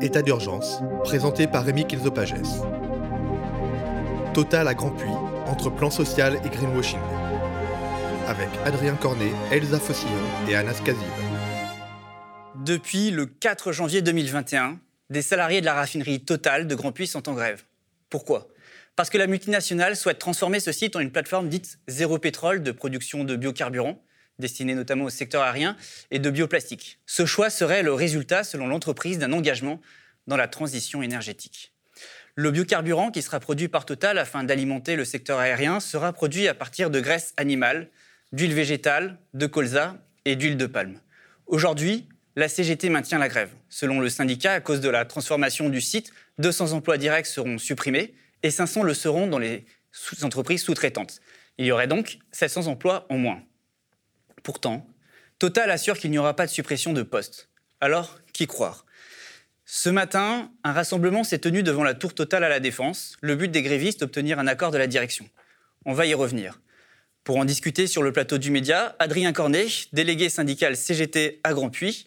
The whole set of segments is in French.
État d'urgence, présenté par Rémi Kilzopages. Total à Grand Puy, entre plan social et greenwashing. Avec Adrien Cornet, Elsa Fossillon et Anas Kazib. Depuis le 4 janvier 2021, des salariés de la raffinerie Total de Grand Puy sont en grève. Pourquoi? Parce que la multinationale souhaite transformer ce site en une plateforme dite zéro pétrole de production de biocarburants, destinée notamment au secteur aérien, et de bioplastique. Ce choix serait le résultat, selon l'entreprise, d'un engagement dans la transition énergétique. Le biocarburant qui sera produit par Total afin d'alimenter le secteur aérien sera produit à partir de graisse animale, d'huile végétale, de colza et d'huile de palme. Aujourd'hui, la CGT maintient la grève. Selon le syndicat, à cause de la transformation du site, 200 emplois directs seront supprimés et 500 le seront dans les entreprises sous-traitantes. Il y aurait donc 700 emplois en moins. Pourtant, Total assure qu'il n'y aura pas de suppression de postes. Alors, qui croire? Ce matin, un rassemblement s'est tenu devant la tour Total à la Défense. Le but des grévistes, obtenir un accord de la direction. On va y revenir. Pour en discuter sur le plateau du média, Adrien Cornet, délégué syndical CGT à Grand Puy,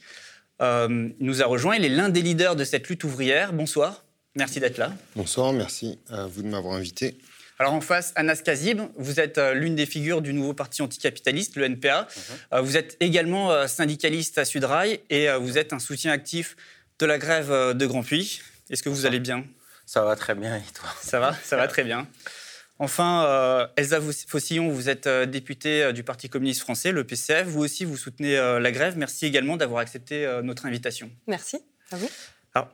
euh, nous a rejoint. Il est l'un des leaders de cette lutte ouvrière. Bonsoir, merci d'être là. Bonsoir, merci à vous de m'avoir invité. Alors en face, Anas Kazib, vous êtes euh, l'une des figures du nouveau parti anticapitaliste, le NPA. Mhm. Euh, vous êtes également euh, syndicaliste à Sudrail et vous êtes un soutien actif de la grève de Grand Puy. Est-ce que vous allez bien? Ça va très bien et toi? Ça va, ça va très bien. Enfin, Elsa Fossillon, vous êtes députée du Parti communiste français, le PCF. Vous aussi, vous soutenez la grève. Merci également d'avoir accepté notre invitation. Merci, à vous.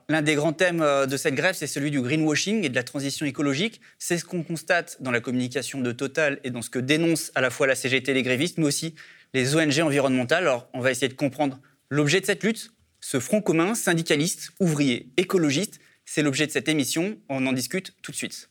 L'un des grands thèmes euh, de cette grève, c'est celui du greenwashing et de la transition écologique. C'est ce qu'on constate dans la communication de Total et dans ce que dénoncent à la fois la CGT, les grévistes, mais aussi les ONG environnementales. Alors, on va essayer de comprendre l'objet de cette lutte, ce front commun syndicaliste, ouvrier, écologiste. C'est l'objet de cette émission. On en discute tout de suite.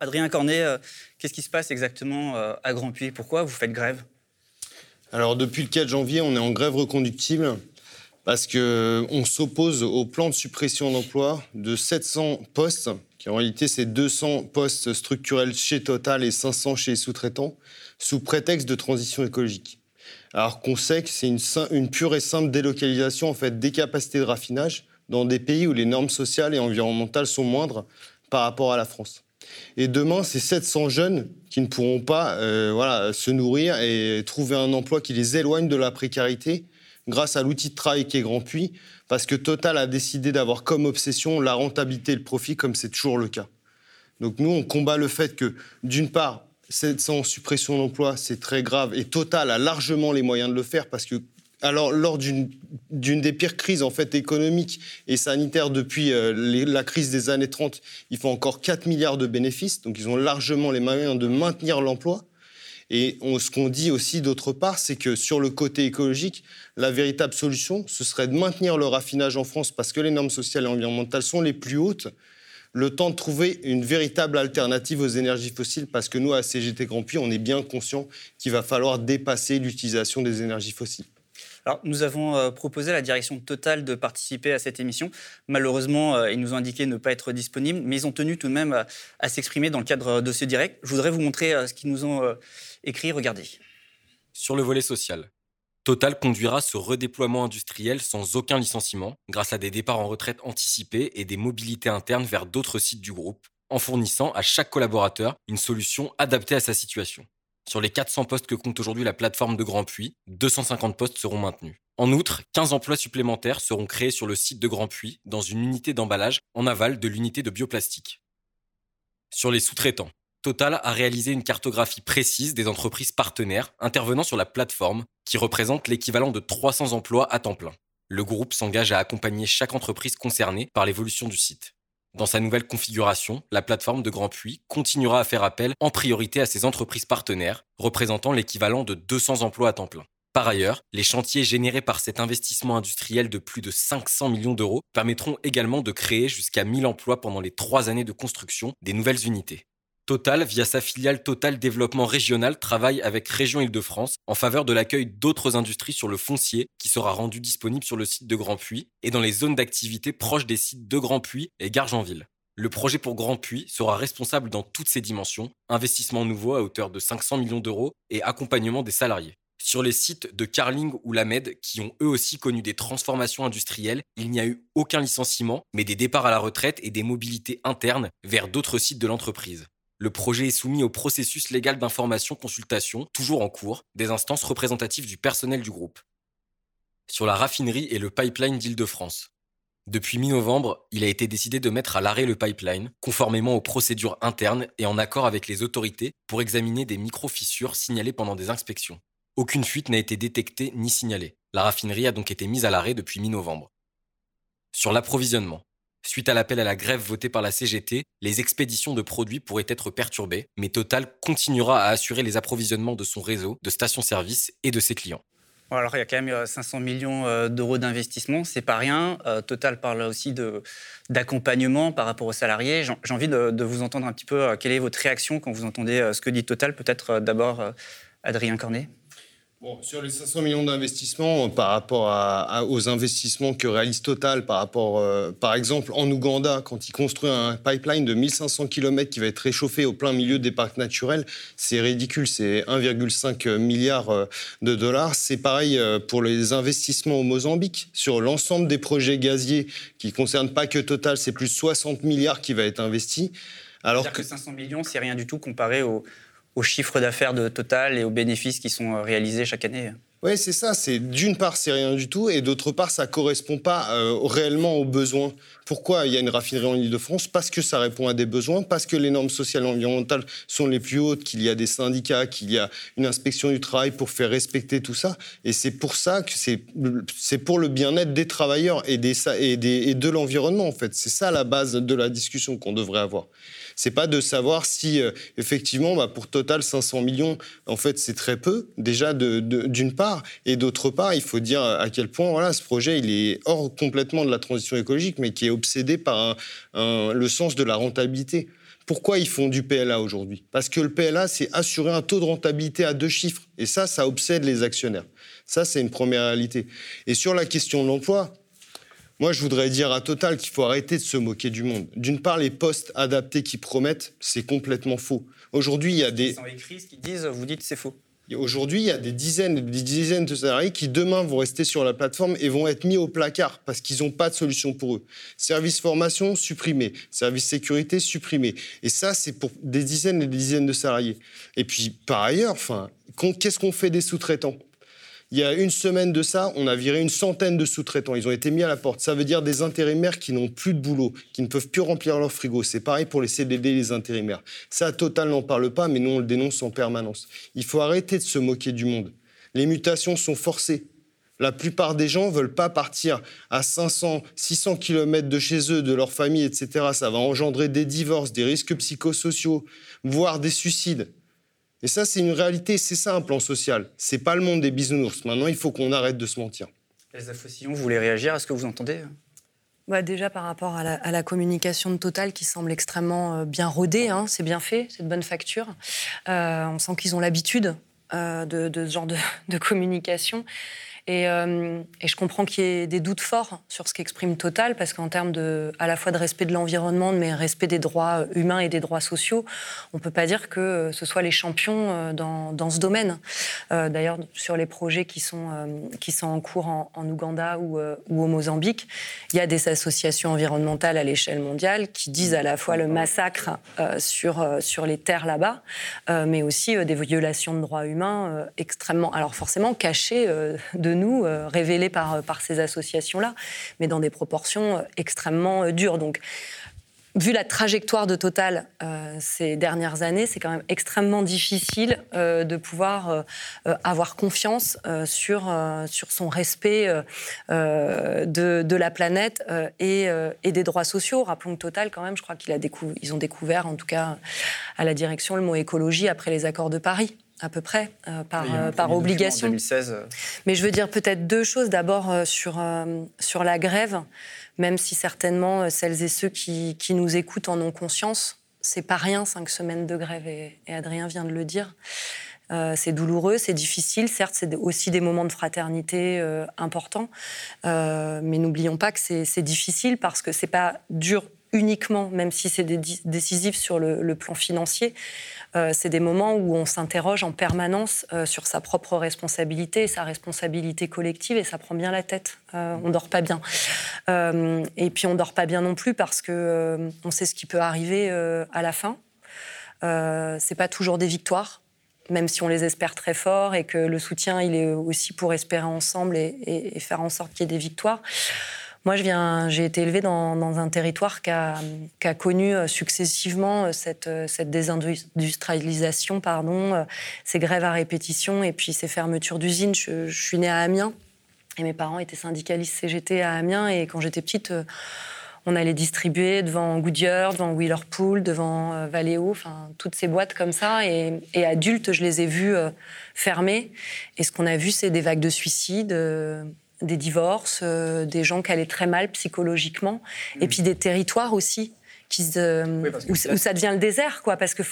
Adrien Cornet, euh, qu'est-ce qui se passe exactement euh, à Grand Puy? Pourquoi vous faites grève? Alors, depuis le 4 janvier, on est en grève reconductible parce qu'on s'oppose au plan de suppression d'emplois de 700 postes, qui en réalité c'est 200 postes structurels chez Total et 500 chez les sous-traitants, sous prétexte de transition écologique. Alors qu'on sait que c'est une, une, pure et simple délocalisation en fait, des capacités de raffinage dans des pays où les normes sociales et environnementales sont moindres par rapport à la France. Et demain, c'est 700 jeunes qui ne pourront pas euh, voilà, se nourrir et trouver un emploi qui les éloigne de la précarité grâce à l'outil de travail qui est Grand Puy, parce que Total a décidé d'avoir comme obsession la rentabilité et le profit, comme c'est toujours le cas. Donc nous, on combat le fait que, d'une part, 700 suppression d'emplois, c'est très grave, et Total a largement les moyens de le faire, parce que alors, lors d'une des pires crises en fait économiques et sanitaires depuis euh, la crise des années 30, ils font encore 4 milliards de bénéfices, donc ils ont largement les moyens de maintenir l'emploi. Et ce qu'on dit aussi d'autre part, c'est que sur le côté écologique, la véritable solution, ce serait de maintenir le raffinage en France parce que les normes sociales et environnementales sont les plus hautes, le temps de trouver une véritable alternative aux énergies fossiles parce que nous, à CGT Grand Puy, on est bien conscient qu'il va falloir dépasser l'utilisation des énergies fossiles. Nous avons euh, proposé à la direction totale de participer à cette émission. Malheureusement, euh, ils nous ont indiqué ne pas être disponibles, mais ils ont tenu tout de même à, s'exprimer dans le cadre de ce direct. Je voudrais vous montrer euh, ce qu'ils nous ont écrit. Regardez. Sur le volet social, Total conduira ce redéploiement industriel sans aucun licenciement, grâce à des départs en retraite anticipés et des mobilités internes vers d'autres sites du groupe, en fournissant à chaque collaborateur une solution adaptée à sa situation. Sur les 400 postes que compte aujourd'hui la plateforme de Grand Puy, 250 postes seront maintenus. En outre, 15 emplois supplémentaires seront créés sur le site de Grand Puy, dans une unité d'emballage en aval de l'unité de bioplastique. Sur les sous-traitants, Total a réalisé une cartographie précise des entreprises partenaires intervenant sur la plateforme, qui représente l'équivalent de 300 emplois à temps plein. Le groupe s'engage à accompagner chaque entreprise concernée par l'évolution du site. Dans sa nouvelle configuration, la plateforme de Grand Puy continuera à faire appel en priorité à ses entreprises partenaires, représentant l'équivalent de 200 emplois à temps plein. Par ailleurs, les chantiers générés par cet investissement industriel de plus de 500 millions d'euros permettront également de créer jusqu'à 1000 emplois pendant les trois années de construction des nouvelles unités. Total, via sa filiale Total Développement Régional, travaille avec Région Île-de-France en faveur de l'accueil d'autres industries sur le foncier qui sera rendu disponible sur le site de Grand Puy et dans les zones d'activité proches des sites de Grand Puy et Gargenville. Le projet pour Grand Puy sera responsable dans toutes ses dimensions, investissement nouveau à hauteur de 500 millions d'euros et accompagnement des salariés. Sur les sites de Carling ou Lamed, qui ont eux aussi connu des transformations industrielles, il n'y a eu aucun licenciement, mais des départs à la retraite et des mobilités internes vers d'autres sites de l'entreprise. Le projet est soumis au processus légal d'information consultation, toujours en cours, des instances représentatives du personnel du groupe. Sur la raffinerie et le pipeline d'Île-de-France. Depuis mi-novembre, il a été décidé de mettre à l'arrêt le pipeline, conformément aux procédures internes et en accord avec les autorités pour examiner des micro-fissures signalées pendant des inspections. Aucune fuite n'a été détectée ni signalée. La raffinerie a donc été mise à l'arrêt depuis mi-novembre. Sur l'approvisionnement. Suite à l'appel à la grève voté par la CGT, les expéditions de produits pourraient être perturbées, mais Total continuera à assurer les approvisionnements de son réseau, de stations-service et de ses clients. Alors, il y a quand même 500 euh, millions euh, d'euros d'investissement, c'est pas rien. Euh, Total parle aussi d'accompagnement par rapport aux salariés. J'ai envie de, de, vous entendre un petit peu. Quelle est votre réaction quand vous entendez ce que dit Total Peut-être d'abord Adrien Cornet sur les 500 millions d'investissements, euh, par rapport aux investissements que réalise Total, par rapport, euh, par exemple, en Ouganda, quand il construit un pipeline de 1500 km qui va être réchauffé au plein milieu des parcs naturels, c'est ridicule, c'est 1,5 milliard euh, de dollars. C'est pareil pour les investissements au Mozambique. Sur l'ensemble des projets gaziers qui ne concernent pas que Total, c'est plus de 60 milliards qui va être investi. Alors que... que 500 millions, c'est rien du tout comparé aux au chiffre d'affaires de Total et aux bénéfices qui sont euh, réalisés chaque année. Oui, c'est ça. C'est d'une part, c'est rien du tout, et d'autre part, ça correspond pas euh, réellement aux besoins. Pourquoi il y a une raffinerie en Ile-de-France? Parce que ça répond à des besoins, parce que les normes sociales et environnementales sont les plus hautes, qu'il y a des syndicats, qu'il y a une inspection du travail pour faire respecter tout ça. Et c'est pour ça que c'est c'est pour le bien-être des travailleurs et des et, des, et de l'environnement en fait. C'est ça la base de la discussion qu'on devrait avoir c'est pas de savoir si euh, effectivement, bah, pour Total 500 millions, en fait, c'est très peu déjà d'une part, et d'autre part, il faut dire à quel point voilà, ce projet il est hors complètement de la transition écologique, mais qui est obsédé par le sens de la rentabilité. Pourquoi ils font du PLA aujourd'hui? Parce que le PLA, c'est assurer un taux de rentabilité à deux chiffres. Et ça, ça obsède les actionnaires. Ça, c'est une première réalité. Et sur la question de l'emploi, moi, je voudrais dire à Total qu'il faut arrêter de se moquer du monde. D'une part, les postes adaptés qui promettent, c'est complètement faux. Aujourd'hui, il y a des. Ils écrit ce qu'ils disent, vous dites c'est faux. Aujourd'hui, il y a des dizaines et des dizaines de salariés qui demain vont rester sur la plateforme et vont être mis au placard parce qu'ils n'ont pas de solution pour eux. Service formation supprimé, service sécurité supprimé. Et ça, c'est pour des dizaines et des dizaines de salariés. Et puis, par ailleurs, enfin, qu'est-ce qu'on fait des sous-traitants? Il y a une semaine de ça, on a viré une centaine de sous-traitants. Ils ont été mis à la porte. Ça veut dire des intérimaires qui n'ont plus de boulot, qui ne peuvent plus remplir leur frigo. C'est pareil pour les CDD, les intérimaires. Ça, Total n'en parle pas, mais nous, on le dénonce en permanence. Il faut arrêter de se moquer du monde. Les mutations sont forcées. La plupart des gens ne veulent pas partir à 500, 600 km de chez eux, de leur famille, etc. Ça va engendrer des divorces, des risques psychosociaux, voire des suicides. Et ça, c'est une réalité, c'est ça un plan social. C'est pas le monde des bisounours. Maintenant, il faut qu'on arrête de se mentir. Les Fossillon, vous voulez réagir à ce que vous entendez bah déjà par rapport à la, communication de Total qui semble extrêmement euh, bien rodée, hein, c'est bien fait, c'est de bonne facture. Euh, on sent qu'ils ont l'habitude euh, de, ce genre de communication. Euh, et, je comprends qu'il y ait des doutes forts sur ce qu'exprime Total, parce qu'en termes de, à la fois de respect de l'environnement, mais respect des droits humains et des droits sociaux, on ne peut pas dire que ce soit les champions euh, dans, dans ce domaine. Euh, d'ailleurs, sur les projets qui sont, qui sont en cours en, Ouganda ou, ou, au Mozambique, il y a des associations environnementales à l'échelle mondiale qui disent à la fois le massacre sur, sur les terres là-bas, mais aussi des violations de droits humains extrêmement, alors forcément cachées de nous, euh, révélés par, euh, par ces associations-là, mais dans des proportions euh, extrêmement dures. Donc, vu la trajectoire de Total ces dernières années, c'est quand même extrêmement difficile de pouvoir avoir confiance sur, son respect de, la planète et, des droits sociaux. Rappelons que Total, quand même, je crois qu'ils ont découvert, en tout cas à la direction, le mot écologie après les accords de Paris à peu près, euh, par, euh, par obligation. 2016. Euh. Mais je veux dire peut-être deux choses. D'abord sur, sur la grève, même si certainement celles et ceux qui, qui nous écoutent en ont conscience. C'est pas rien, cinq semaines de grève, et, Adrien vient de le dire. c'est douloureux, c'est difficile. Certes, c'est aussi des moments de fraternité importants, mais n'oublions pas que c'est difficile parce que c'est pas dur uniquement, même si c'est décisif sur le, plan financier, euh, c'est des moments où on s'interroge en permanence euh, sur sa propre responsabilité, sa responsabilité collective, et ça prend bien la tête. Euh, on dort pas bien. et puis on dort pas bien non plus parce que on sait ce qui peut arriver à la fin. c'est pas toujours des victoires même si on les espère très fort et que le soutien, il est aussi pour espérer ensemble et faire en sorte qu'il y ait des victoires. Moi, je viens, j'ai été élevée dans, un territoire qui a, connu euh, successivement euh, cette, euh, cette désindustrialisation, pardon, ces grèves à répétition et puis ces fermetures d'usines. Je, suis née à Amiens et mes parents étaient syndicalistes CGT à Amiens et quand j'étais petite, on allait distribuer devant Goodyear, devant Wheelerpool, devant Valeo, enfin toutes ces boîtes comme ça. Et, et adulte, je les ai vues fermer. Et ce qu'on a vu, c'est des vagues de suicides des divorces, euh, des gens qui allaient très mal psychologiquement, et puis des territoires aussi qui où, ça devient le désert, quoi, parce que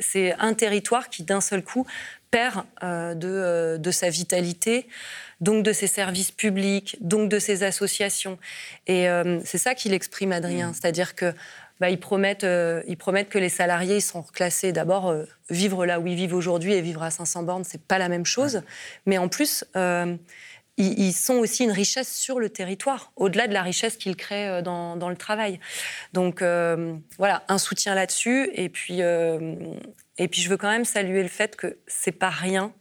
c'est un territoire qui d'un seul coup perd euh, de, euh, de, sa vitalité, donc de ses services publics, donc de ses associations. Et c'est ça qu'il exprime, Adrien, mmh. c'est-à-dire que bah, ils, promettent, ils promettent que les salariés sont reclassés. D'abord, vivre là où ils vivent aujourd'hui et vivre à 500 bornes, c'est pas la même chose. Mais en plus, ils, sont aussi une richesse sur le territoire, au-delà de la richesse qu'ils créent euh, dans, le travail. Donc euh, voilà, un soutien là-dessus. Et puis, euh, et puis je veux quand même saluer le fait que c'est pas rien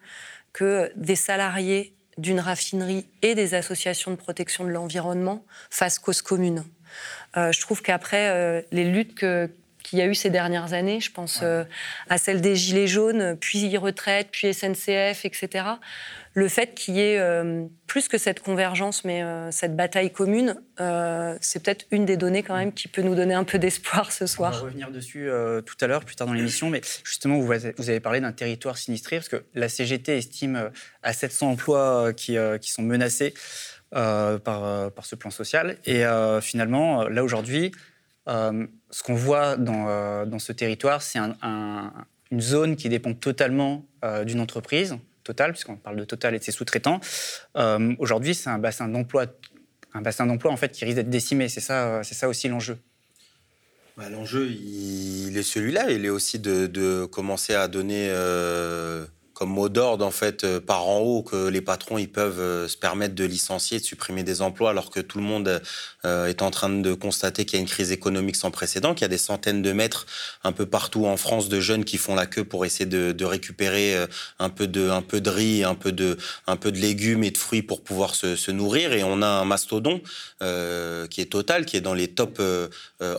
que des salariés d'une raffinerie et des associations de protection de l'environnement fassent cause commune. je trouve qu'après les luttes que, qu'il y a eu ces dernières années. Je pense euh, à celle des Gilets jaunes, puis retraite, puis SNCF, etc. Le fait qu'il y ait euh, plus que cette convergence, mais euh, cette bataille commune, c'est peut-être une des données quand même qui peut nous donner un peu d'espoir ce soir. On va revenir dessus tout à l'heure, plus tard dans l'émission, mais justement, vous, avez parlé d'un territoire sinistré, parce que la CGT estime à 700 emplois qui, qui sont menacés par, par ce plan social. Et finalement, là aujourd'hui, ce qu'on voit dans, euh, dans, ce territoire, c'est une zone qui dépend totalement euh, d'une entreprise, Total, puisqu'on parle de Total et de ses sous-traitants. Aujourd'hui, c'est un bassin d'emploi, un bassin d'emploi en fait qui risque d'être décimé. C'est ça, c'est ça aussi l'enjeu. Bah, l'enjeu, il, est celui-là. Il est aussi de commencer à donner comme mot d'ordre en fait euh, par en haut que les patrons ils peuvent euh, se permettre de licencier, de supprimer des emplois alors que tout le monde euh, est en train de constater qu'il y a une crise économique sans précédent, qu'il y a des centaines de mètres un peu partout en France de jeunes qui font la queue pour essayer de, récupérer un peu de un peu de riz, un peu de un peu de légumes et de fruits pour pouvoir se, nourrir. Et on a un mastodon qui est total, qui est dans les top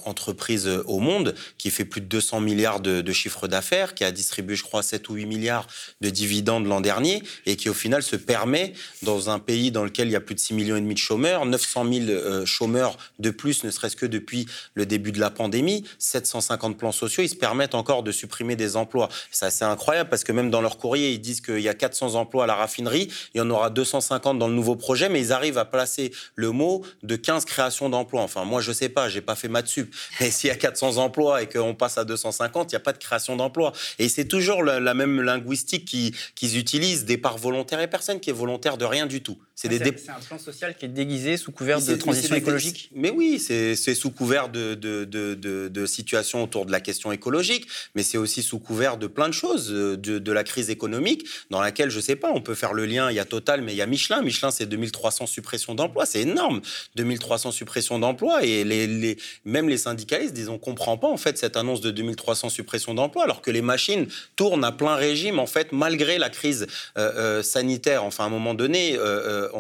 entreprises au monde, qui fait plus de 200 milliards de, de chiffre d'affaires, qui a distribué je crois 7 ou 8 milliards de dividendes l'an dernier et qui au final se permet, dans un pays dans lequel il y a plus de 6 millions de chômeurs, 900 000 euh, chômeurs de plus, ne serait-ce que depuis le début de la pandémie, 750 plans sociaux, ils se permettent encore de supprimer des emplois. C'est assez incroyable parce que même dans leur courrier, ils disent qu'il y a 400 emplois à la raffinerie, il y en aura 250 dans le nouveau projet, mais ils arrivent à placer le mot de 15 créations d'emplois. Enfin, moi, je sais pas, j'ai pas fait maths sup, mais s'il y a 400 emplois et qu'on passe à 250, il n'y a pas de création d'emplois. Et c'est toujours la même linguistique qui qu'ils utilisent des parts volontaires et personne qui est volontaire de rien du tout. C'est un plan social qui est déguisé sous couvert de transition écologique Mais oui, c'est sous couvert de, de, de, de, situations autour de la question écologique, mais c'est aussi sous couvert de plein de choses, euh, de, la crise économique, dans laquelle, je ne sais pas, on peut faire le lien, il y a Total, mais il y a Michelin. Michelin, c'est 2300 suppressions d'emplois, c'est énorme, 2300 suppressions d'emplois, et les, les, même les syndicalistes disent, on ne comprend pas, en fait, cette annonce de 2300 suppressions d'emplois, alors que les machines tournent à plein régime, en fait, malgré la crise euh, euh, sanitaire. Enfin, à un moment donné,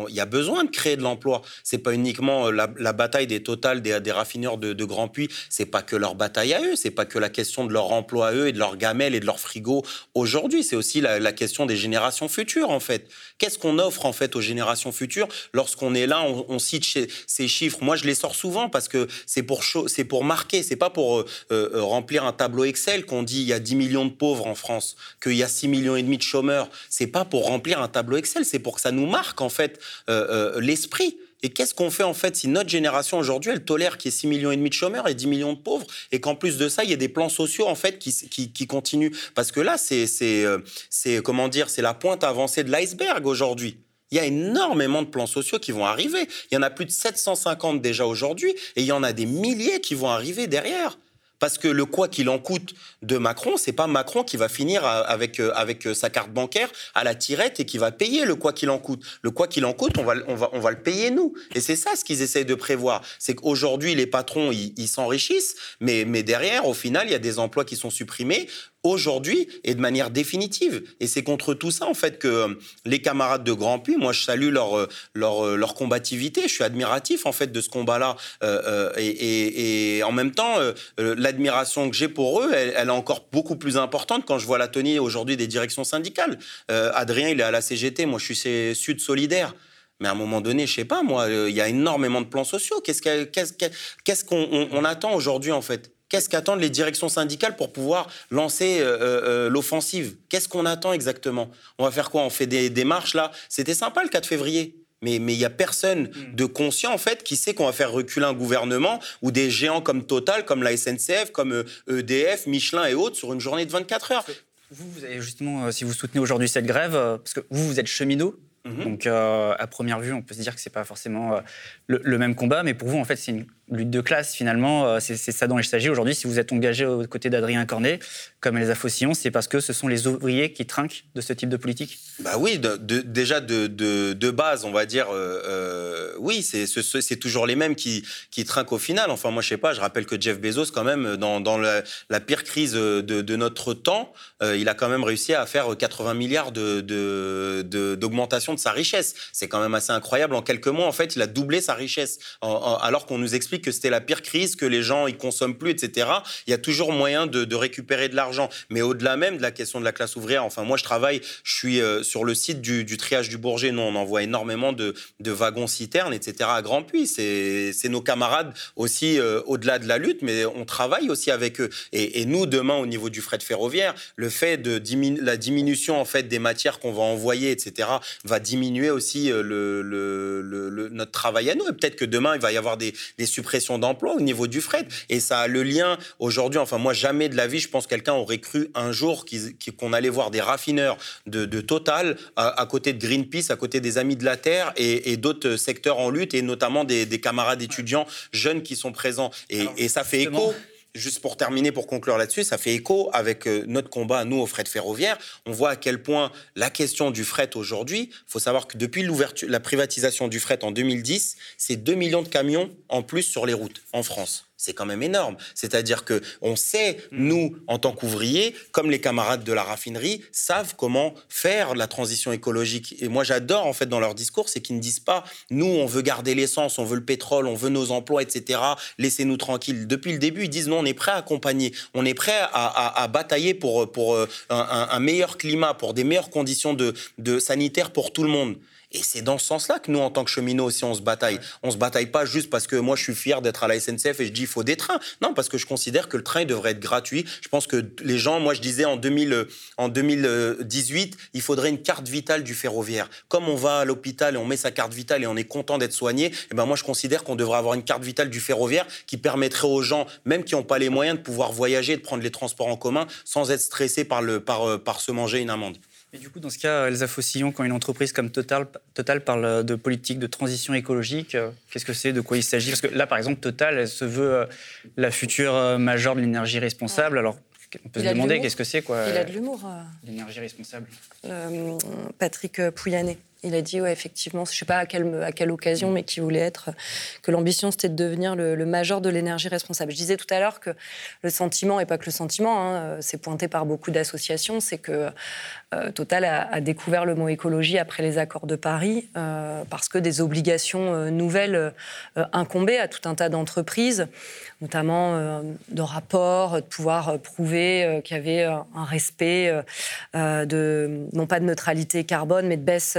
il y a besoin de créer de l'emploi. C'est pas uniquement euh, la, bataille des totales des, raffineurs de, Grand Puy. C'est pas que leur bataille à eux. C'est pas que la question de leur emploi à eux et de leurs gamelles et de leurs frigos aujourd'hui. C'est aussi la, question des générations futures en fait. Qu'est-ce qu'on offre en fait aux générations futures lorsqu'on est là On, cite ces chiffres? Moi, je les sors souvent parce que c'est pour c'est pour marquer. C'est pas pour euh, euh, remplir un tableau Excel qu'on dit il y a 10 millions de pauvres en France, qu'il y a 6 millions et demi de chômeurs. C'est pas pour remplir un tableau Excel. C'est pour que ça nous marque en fait euh, euh, l'esprit. Et qu'est-ce qu'on fait en fait si notre génération aujourd'hui, elle tolère qu'il y ait 6 millions et demi de chômeurs et 10 millions de pauvres et qu'en plus de ça, il y ait des plans sociaux en fait qui, qui, continuent? Parce que là, c'est, c'est, euh, c'est comment dire, c'est la pointe avancée de l'iceberg aujourd'hui. Il y a énormément de plans sociaux qui vont arriver. Il y en a plus de 750 déjà aujourd'hui et il y en a des milliers qui vont arriver derrière. Parce que le quoi qu'il en coûte de Macron, c'est pas Macron qui va finir avec, euh, avec euh, sa carte bancaire à la tirette et qui va payer le quoi qu'il en coûte. Le quoi qu'il en coûte, on va, on, va, on va le payer nous. Et c'est ça ce qu'ils essayent de prévoir. C'est qu'aujourd'hui, les patrons, ils s'enrichissent, mais, mais derrière, au final, il y a des emplois qui sont supprimés aujourd'hui et de manière définitive. Et c'est contre tout ça, en fait, que euh, les camarades de Grand Puy, moi, je salue leur, euh, leur, euh, leur combativité. Je suis admiratif, en fait, de ce combat-là. et, en même temps, l'admiration que j'ai pour eux, elle, est encore beaucoup plus importante quand je vois la tenue aujourd'hui des directions syndicales. Adrien, il est à la CGT, moi, je suis Sud Solidaire. Mais à un moment donné, je sais pas, moi, il y a énormément de plans sociaux. Qu'est-ce qu'on attend aujourd'hui, en fait? Qu'est-ce qu'attendent les directions syndicales pour pouvoir lancer euh, euh, euh, l'offensive? Qu'est-ce qu'on attend exactement? On va faire quoi? On fait des démarches là? C'était sympa le 4 février. Mais il n'y a personne mm. de conscient, en fait, qui sait qu'on va faire reculer un gouvernement ou des géants comme Total, comme la SNCF, comme EDF, e Michelin et autres sur une journée de 24 heures. Vous, vous avez justement, si vous soutenez aujourd'hui cette grève, parce que vous, vous êtes cheminot, mm-hmm. donc à première vue, on peut se dire que ce n'est pas forcément le, le, même combat, mais pour vous, en fait, c'est une lutte de classe, finalement, euh, c'est ça dont il s'agit aujourd'hui. Si vous êtes engagé aux côtés d'Adrien Cornet, comme Elsa Fossillon, c'est parce que ce sont les ouvriers qui trinquent de ce type de politique Bah oui, déjà de, base, on va dire, euh, euh, oui, c'est toujours les mêmes qui, qui trinquent au final. Enfin, moi, je sais pas, je rappelle que Jeff Bezos, quand même, dans, la, pire crise de, notre temps, il a quand même réussi à faire 80 milliards d'augmentation de, sa richesse. C'est quand même assez incroyable. En quelques mois, en fait, il a doublé sa richesse, alors qu'on nous explique que c'était la pire crise, que les gens ils consomment plus, etc. Il y a toujours moyen de, récupérer de l'argent. Mais au-delà même de la question de la classe ouvrière, enfin moi je travaille, je suis euh, sur le site du, triage du Bourget. Nous on envoie énormément de, wagons citernes, etc. à Grand Puy. C'est nos camarades aussi euh, au-delà de la lutte, mais on travaille aussi avec eux. Et, nous demain au niveau du fret ferroviaire, le fait de la diminution en fait des matières qu'on va envoyer, etc. va diminuer aussi euh, le, notre travail à nous. Et peut-être que demain il va y avoir des, des suppression d'emplois au niveau du fret. Et ça a le lien aujourd'hui. Enfin, moi, jamais de la vie, je pense, quelqu'un aurait cru un jour qu'on allait voir des raffineurs de, Total à, côté de Greenpeace, à côté des Amis de la Terre et, d'autres secteurs en lutte, et notamment des, camarades étudiants jeunes qui sont présents. Et, ça fait écho juste pour terminer, pour conclure là-dessus, ça fait écho avec euh, notre combat, nous, au fret ferroviaire. On voit à quel point la question du fret aujourd'hui, il faut savoir que depuis la privatisation du fret en 2010, c'est 2 millions de camions en plus sur les routes en France c'est quand même énorme. C'est-à-dire que on sait, nous, en tant qu'ouvriers, comme les camarades de la raffinerie, savent comment faire la transition écologique. Et moi, j'adore, en fait, dans leur discours, c'est qu'ils ne disent pas, nous, on veut garder l'essence, on veut le pétrole, on veut nos emplois, etc. Laissez-nous tranquilles. Depuis le début, ils disent, non, on est prêt à accompagner, on est prêt à, batailler pour, pour euh, un, meilleur climat, pour des meilleures conditions de, de sanitaires pour tout le monde. Et c'est dans ce sens-là que nous, en tant que cheminots aussi, on se bataille. On se bataille pas juste parce que moi, je suis fier d'être à la SNCF et je dis il faut des trains. Non, parce que je considère que le train devrait être gratuit. Je pense que les gens, moi, je disais en, 2000, en 2018, il faudrait une carte vitale du ferroviaire. Comme on va à l'hôpital et on met sa carte vitale et on est content d'être soigné, eh ben moi, je considère qu'on devrait avoir une carte vitale du ferroviaire qui permettrait aux gens, même qui n'ont pas les moyens, de pouvoir voyager, de prendre les transports en commun sans être stressés par, le, par, euh, par se manger une amende. Et du coup, dans ce cas, Elsa Fossillon, quand une entreprise comme Total, Total parle de politique de transition écologique, euh, qu'est-ce que c'est De quoi il s'agit? Parce que là, par exemple, Total, elle se veut euh, la future euh, majeure de l'énergie responsable. Alors, on peut se demander qu'est-ce que c'est, quoi Il a de l'humour. L'énergie responsable? Patrick Pouyanné. Il a dit, ouais, effectivement, je ne sais pas à quelle, occasion, mais qui voulait être, que l'ambition, c'était de devenir le, major de l'énergie responsable. Je disais tout à l'heure que le sentiment, et pas que le sentiment, hein, c'est pointé par beaucoup d'associations, c'est que euh, Total a, découvert le mot écologie après les accords de Paris, euh, parce que des obligations euh, nouvelles incombaient à tout un tas d'entreprises, notamment de rapports, de pouvoir prouver qu'il y avait un respect de, non pas de neutralité carbone, mais de baisse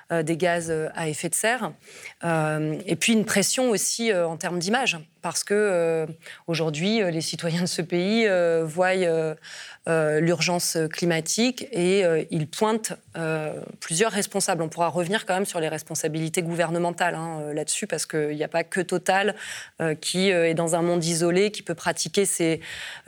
des gaz euh, à effet de serre. Euh, et puis une pression aussi en termes d'image, parce que aujourd'hui, les citoyens de ce pays voient l'urgence climatique et ils pointent plusieurs responsables. On pourra revenir quand même sur les responsabilités gouvernementales hein, là-dessus, parce qu'il n'y a pas que Total qui est dans un monde isolé, qui peut pratiquer ces,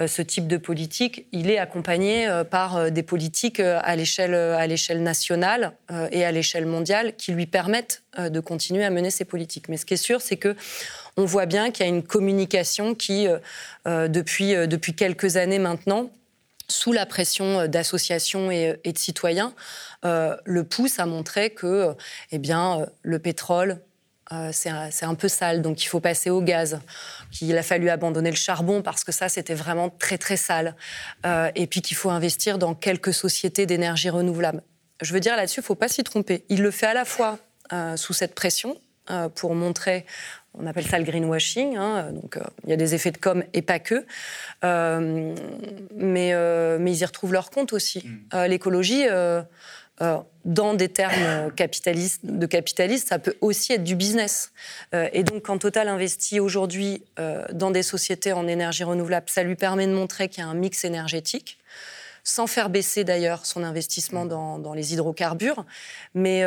ce type de politique. Il est accompagné par des politiques à l'échelle nationale et à l'échelle mondiale qui lui permettent de continuer à mener ses politiques. Mais ce qui est sûr, c'est que on voit bien qu'il y a une communication qui, depuis, depuis quelques années maintenant, sous la pression d'associations et, de citoyens, le pousse à montrer que eh bien, le pétrole, euh, c'est un, peu sale, donc il faut passer au gaz. Qu'il a fallu abandonner le charbon parce que ça, c'était vraiment très très sale. Euh, et puis qu'il faut investir dans quelques sociétés d'énergie renouvelable. Je veux dire là-dessus, il ne faut pas s'y tromper. Il le fait à la fois euh, sous cette pression pour montrer on appelle ça le greenwashing. Hein, donc, il y a des effets de com et pas que. mais, mais ils y retrouvent leur compte aussi. Mmh. L'écologie, euh, dans des termes capitalistes, de capitalistes, ça peut aussi être du business. Euh, et donc, quand Total investit aujourd'hui euh, dans des sociétés en énergie renouvelable, ça lui permet de montrer qu'il y a un mix énergétique, sans faire baisser d'ailleurs son investissement dans, les hydrocarbures. Mais,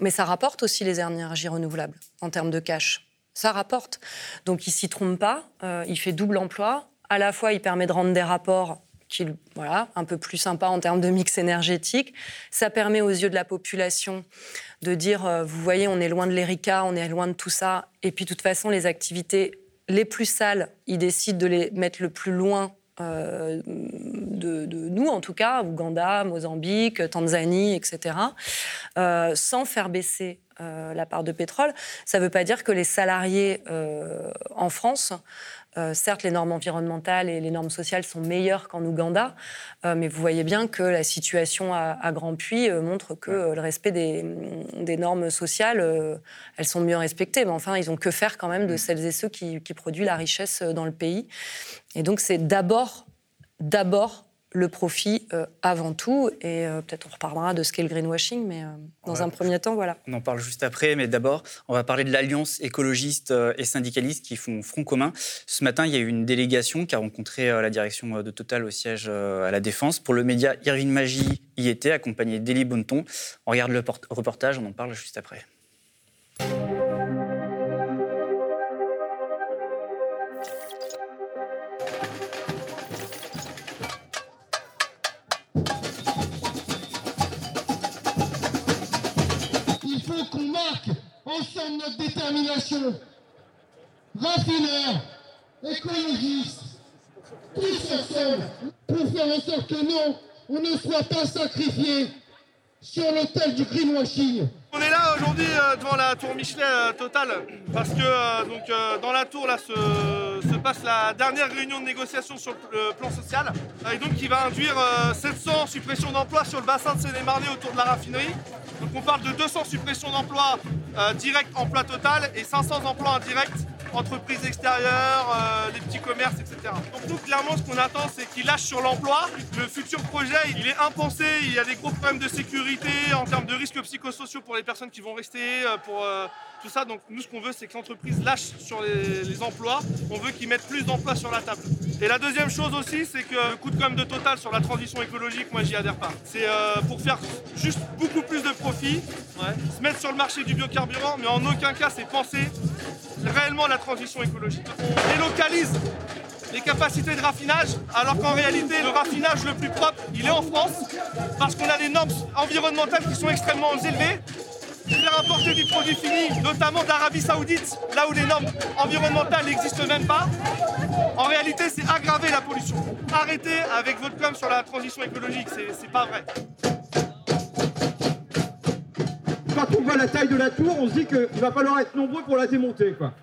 mais ça rapporte aussi les énergies renouvelables en termes de cash. Ça rapporte. Donc, il s'y trompe pas. il fait double emploi. À la fois, il permet de rendre des rapports qui, voilà, un peu plus sympa en termes de mix énergétique. Ça permet aux yeux de la population de dire, euh, vous voyez, on est loin de l'ERICA, on est loin de tout ça. Et puis, de toute façon, les activités les plus sales, ils décident de les mettre le plus loin euh, de, nous, en tout cas, Ouganda, Mozambique, Tanzanie, etc., euh, sans faire baisser la part de pétrole. Ça ne veut pas dire que les salariés en France euh, certes, les normes environnementales et les normes sociales sont meilleures qu'en Ouganda, euh, mais vous voyez bien que la situation à, Grand Puy euh, montre que le respect des, normes sociales, elles sont mieux respectées. Mais enfin, ils ont que faire quand même de mm. celles et ceux qui, qui produisent la richesse dans le pays. Et donc, c'est d'abord, d'abord le profit euh, avant tout. Et euh, peut-être on reparlera de ce qu'est le greenwashing, mais euh, dans un premier temps, voilà. On en parle juste après, mais d'abord, on va parler de l'alliance écologiste et syndicaliste qui font front commun. Ce matin, il y a eu une délégation qui a rencontré la direction de Total au siège à la Défense. Pour le média, Irvine Magie y était, accompagné d'Elie Bonneton. On regarde le reportage, on en parle juste après. Raffineurs, écologistes, tous ensemble, pour faire en sorte que non, on ne soit pas sacrifiés sur l'hôtel du greenwashing. On est là aujourd'hui euh, devant la tour Michelet euh, Total parce que euh, donc, dans la tour là se, se, passe la dernière réunion de négociation sur le plan social et donc qui va induire 700 suppressions d'emplois sur le bassin de Seine-et-Marne autour de la raffinerie. Donc on parle de 200 suppressions d'emplois directs emploi total et 500 emplois indirects entreprises extérieures, euh, les petits commerces, etc. Donc nous, clairement, ce qu'on attend, c'est qu'ils lâchent sur l'emploi. Le futur projet, il est impensé. Il y a des gros problèmes de sécurité en termes de risques psychosociaux pour les personnes qui vont rester, euh, pour euh, tout ça. Donc nous, ce qu'on veut, c'est que l'entreprise lâche sur les, emplois. On veut qu'ils mettent plus d'emplois sur la table. Et la deuxième chose aussi, c'est que le coup de com' de Total sur la transition écologique, moi, j'y adhère pas. C'est pour faire juste beaucoup plus de profit, se mettre sur le marché du biocarburant, mais en aucun cas, c'est penser réellement la transition écologique. On délocalise les capacités de raffinage, alors qu'en réalité, le raffinage le plus propre, il est en France, parce qu'on a des normes environnementales qui sont extrêmement élevées. Faire importer du produit fini, notamment d'Arabie Saoudite, là où les normes environnementales n'existent même pas, en réalité, c'est aggraver la pollution. Arrêtez avec votre com sur la transition écologique, c'est pas vrai quand on voit la taille de la tour, on se dit qu'il va falloir être nombreux pour la démonter. Quoi.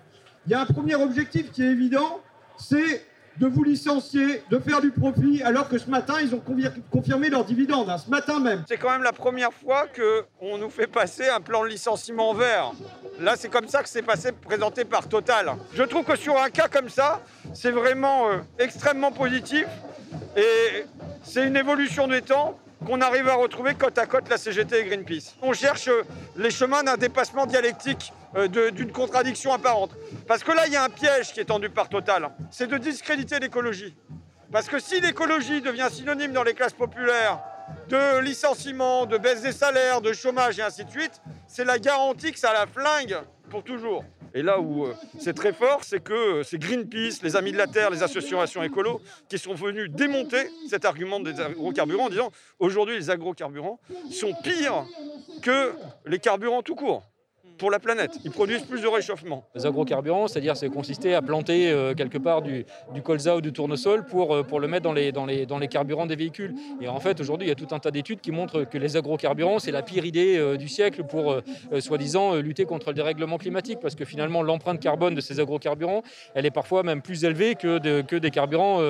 Il y a un premier objectif qui est évident, c'est de vous licencier, de faire du profit, alors que ce matin, ils ont confirmé leur dividende, hein, ce matin même. C'est quand même la première fois qu'on nous fait passer un plan de licenciement vert. Là, c'est comme ça que c'est passé, présenté par Total. Je trouve que sur un cas comme ça, c'est vraiment euh, extrêmement positif et c'est une évolution des temps qu'on arrive à retrouver côte à côte la CGT et Greenpeace. On cherche euh, les chemins d'un dépassement dialectique d'une contradiction apparente. Parce que là, il y a un piège qui est tendu par Total, c'est de discréditer l'écologie. Parce que si l'écologie devient synonyme dans les classes populaires de licenciement, de baisse des salaires, de chômage et ainsi de suite, c'est la garantie que ça la flingue pour toujours. Et là où euh, c'est très fort, c'est que euh, c'est Greenpeace, les Amis de la Terre, les associations écolo, qui sont venus démonter cet argument des agrocarburants en disant aujourd'hui les agrocarburants sont pires que les carburants tout court pour la planète. Ils produisent plus de réchauffement. Les agrocarburants, c'est-à-dire c'est consister à planter euh, quelque part du, colza ou du tournesol pour, euh, pour le mettre dans les, dans, les, dans les carburants des véhicules. Et en fait, aujourd'hui, il y a tout un tas d'études qui montrent que les agrocarburants, c'est la pire idée euh, du siècle pour, soi-disant, lutter contre le dérèglement climatique, parce que finalement, l'empreinte carbone de ces agrocarburants, elle est parfois même plus élevée que, que des carburants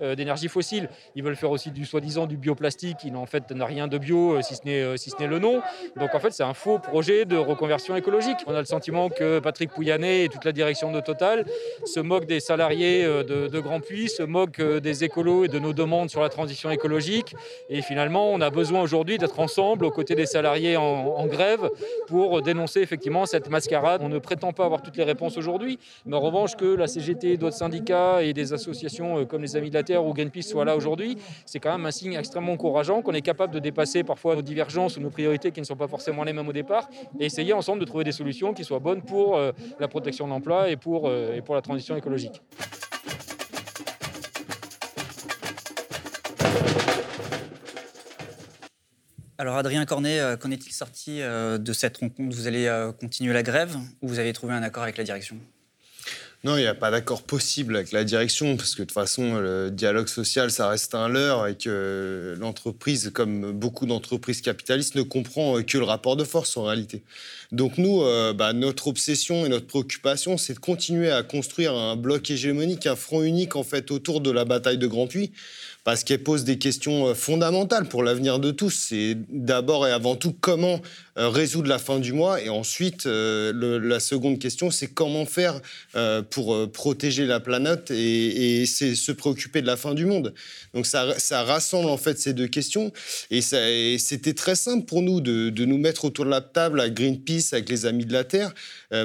d'énergie fossile. Ils veulent faire aussi du soi-disant du bioplastique, qui en fait n'a rien de bio, si ce n'est si le nom. Donc en fait, c'est un faux projet de reconversion écologique on a le sentiment que Patrick Pouyanné et toute la direction de Total se moquent des salariés euh, de, Grand Puy, se moquent euh, des écolos et de nos demandes sur la transition écologique. Et finalement, on a besoin aujourd'hui d'être ensemble aux côtés des salariés en, grève pour dénoncer effectivement cette mascarade. On ne prétend pas avoir toutes les réponses aujourd'hui, mais en revanche que la CGT, d'autres syndicats et des associations euh, comme les Amis de la Terre ou Greenpeace soient là aujourd'hui, c'est quand même un signe extrêmement encourageant qu'on est capable de dépasser parfois nos divergences ou nos priorités qui ne sont pas forcément les mêmes au départ et essayer ensemble de trouver des solutions qui soient bonnes pour euh, la protection de l'emploi et, pour, euh, et pour la transition écologique. Alors Adrien Cornet, euh, qu'en est-il sorti de cette rencontre? Vous allez continuer la grève ou vous avez trouvé un accord avec la direction? Non, il n'y a pas d'accord possible avec la direction, parce que de toute façon, le dialogue social, ça reste un leurre, et que l'entreprise, comme beaucoup d'entreprises capitalistes, ne comprend que le rapport de force en réalité. Donc nous, euh, bah, notre obsession et notre préoccupation, c'est de continuer à construire un bloc hégémonique, un front unique en fait autour de la bataille de Grand Puy, parce qu'elle pose des questions euh, fondamentales pour l'avenir de tous. C'est d'abord et avant tout comment résoudre la fin du mois, et ensuite euh, la seconde question, c'est comment faire pour protéger la planète et, se préoccuper de la fin du monde. Donc ça, ça rassemble en fait ces deux questions, et, c'était très simple pour nous de, de, nous mettre autour de la table à Greenpeace, avec les Amis de la Terre,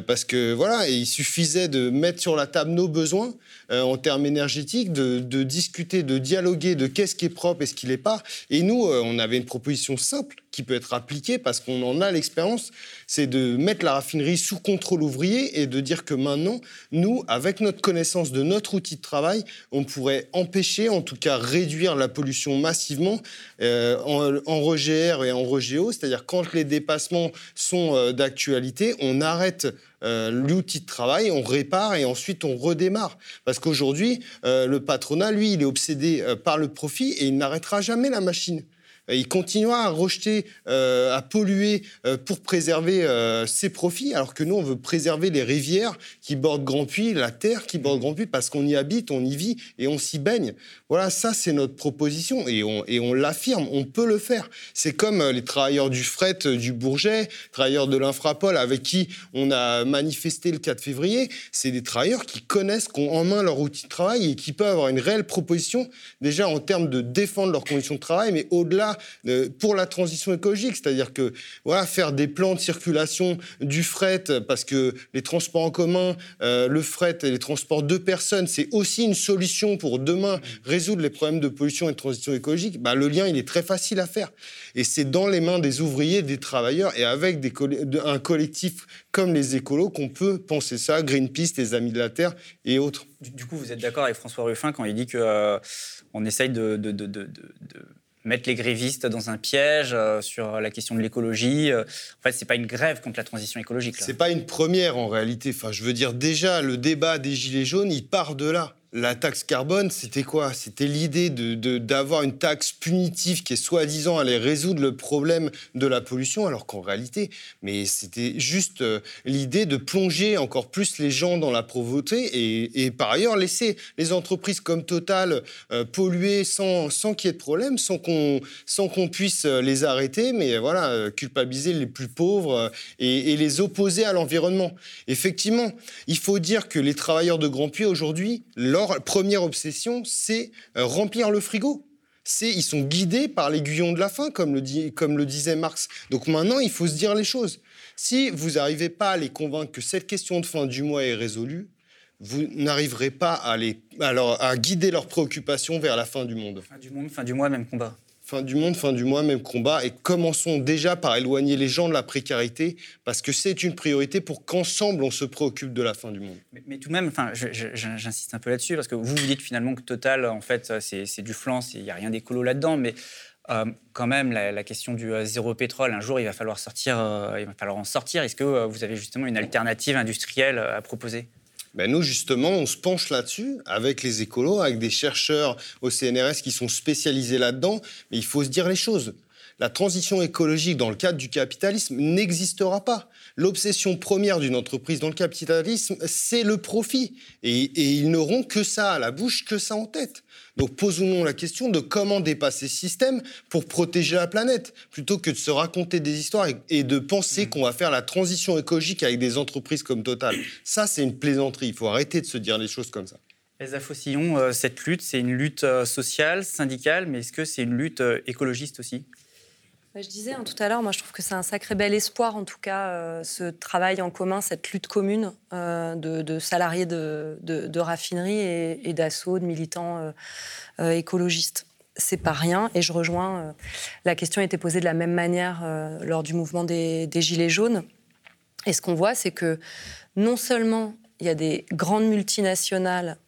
parce que voilà, il suffisait de mettre sur la table nos besoins en termes énergétiques, de, discuter, de dialoguer de qu'est-ce qui est propre et ce qui l'est pas. Et nous, euh, on avait une proposition simple qui peut être appliquée parce qu'on en a l'expérience, c'est de mettre la raffinerie sous contrôle ouvrier et de dire que maintenant, nous, avec notre connaissance de notre outil de travail, on pourrait empêcher, en tout cas réduire la pollution massivement euh, en, en REGR et en REGO, c'est-à-dire quand les dépassements sont euh, d'actualité, on arrête euh, l'outil de travail, on répare et ensuite on redémarre. Parce qu'aujourd'hui, le patronat, lui, il est obsédé par le profit et il n'arrêtera jamais la machine. Il continuera à rejeter, à polluer pour préserver ses profits, alors que nous, on veut préserver les rivières qui bordent Grand Puy, la terre qui borde Grand Puy, parce qu'on y habite, on y vit et on s'y baigne. Voilà, ça, c'est notre proposition et on, et on l'affirme, on peut le faire. C'est comme les travailleurs du fret du Bourget, travailleurs de l'Infrapol avec qui on a manifesté le 4 février. C'est des travailleurs qui connaissent, qui ont en main leur outil de travail et qui peuvent avoir une réelle proposition, déjà en termes de défendre leurs conditions de travail, mais au-delà pour la transition écologique, c'est-à-dire que voilà, faire des plans de circulation du fret, parce que les transports en commun, euh, le fret et les transports de personnes, c'est aussi une solution pour demain résoudre les problèmes de pollution et de transition écologique. Bah, le lien, il est très facile à faire. Et c'est dans les mains des ouvriers, des travailleurs, et avec un collectif comme les écolos qu'on peut penser ça, Greenpeace, les Amis de la Terre et autres. Du coup, vous êtes d'accord avec François Ruffin quand il dit qu'on euh, essaye de, de, de mettre les grévistes dans un piège euh, sur la question de l'écologie. Euh, en fait, c'est pas une grève contre la transition écologique. C'est pas une première en réalité. Enfin, je veux dire déjà le débat des gilets jaunes, il part de là la taxe carbone, c'était quoi? C'était l'idée d'avoir de, une taxe punitive qui est soi-disant allait résoudre le problème de la pollution, alors qu'en réalité, mais c'était juste euh, l'idée de plonger encore plus les gens dans la pauvreté et, par ailleurs laisser les entreprises comme Total euh, polluer sans, sans qu'il y ait de problème, sans qu'on puisse euh, les arrêter, mais voilà, culpabiliser les plus pauvres et, et les opposer à l'environnement. Effectivement, il faut dire que les travailleurs de Grand Puy aujourd'hui, leur première obsession, c'est euh, remplir le frigo. C'est, ils sont guidés par l'aiguillon de la faim, comme le, dit, comme le disait Marx. Donc maintenant, il faut se dire les choses. Si vous n'arrivez pas à les convaincre que cette question de fin du mois est résolue, vous n'arriverez pas à, les, à guider leurs préoccupations vers la fin du monde. Fin du monde, fin du mois, même combat. Fin du monde, fin du mois, même combat. Et commençons déjà par éloigner les gens de la précarité, parce que c'est une priorité pour qu'ensemble on se préoccupe de la fin du monde. Mais, tout de même, enfin, j'insiste un peu là-dessus, parce que vous vous dites finalement que Total, en fait, c'est du flanc, il n'y a rien d'écolo là-dedans, mais euh, quand même, la, question du euh, zéro pétrole, un jour, il va falloir sortir, euh, il va falloir en sortir. Est-ce que vous avez justement une alternative industrielle à proposer? Ben nous, justement, on se penche là-dessus avec les écolos, avec des chercheurs au CNRS qui sont spécialisés là-dedans. Mais il faut se dire les choses. La transition écologique dans le cadre du capitalisme n'existera pas. L'obsession première d'une entreprise dans le capitalisme, c'est le profit. Et, et ils n'auront que ça à la bouche, que ça en tête. Donc posons-nous la question de comment dépasser ce système pour protéger la planète, plutôt que de se raconter des histoires et, de penser mmh. qu'on va faire la transition écologique avec des entreprises comme Total. Ça, c'est une plaisanterie. Il faut arrêter de se dire des choses comme ça. Elsa Fossillon, euh, cette lutte, c'est une lutte euh, sociale, syndicale, mais est-ce que c'est une lutte euh, écologiste aussi? Je disais hein, tout à l'heure, moi je trouve que c'est un sacré bel espoir, en tout cas, euh, ce travail en commun, cette lutte commune euh, de, salariés de, de, raffinerie et, d'assaut, de militants euh, écologistes. C'est pas rien, et je rejoins. la question a été posée de la même manière lors du mouvement des, Gilets jaunes. Et ce qu'on voit, c'est que non seulement il y a des grandes multinationales euh,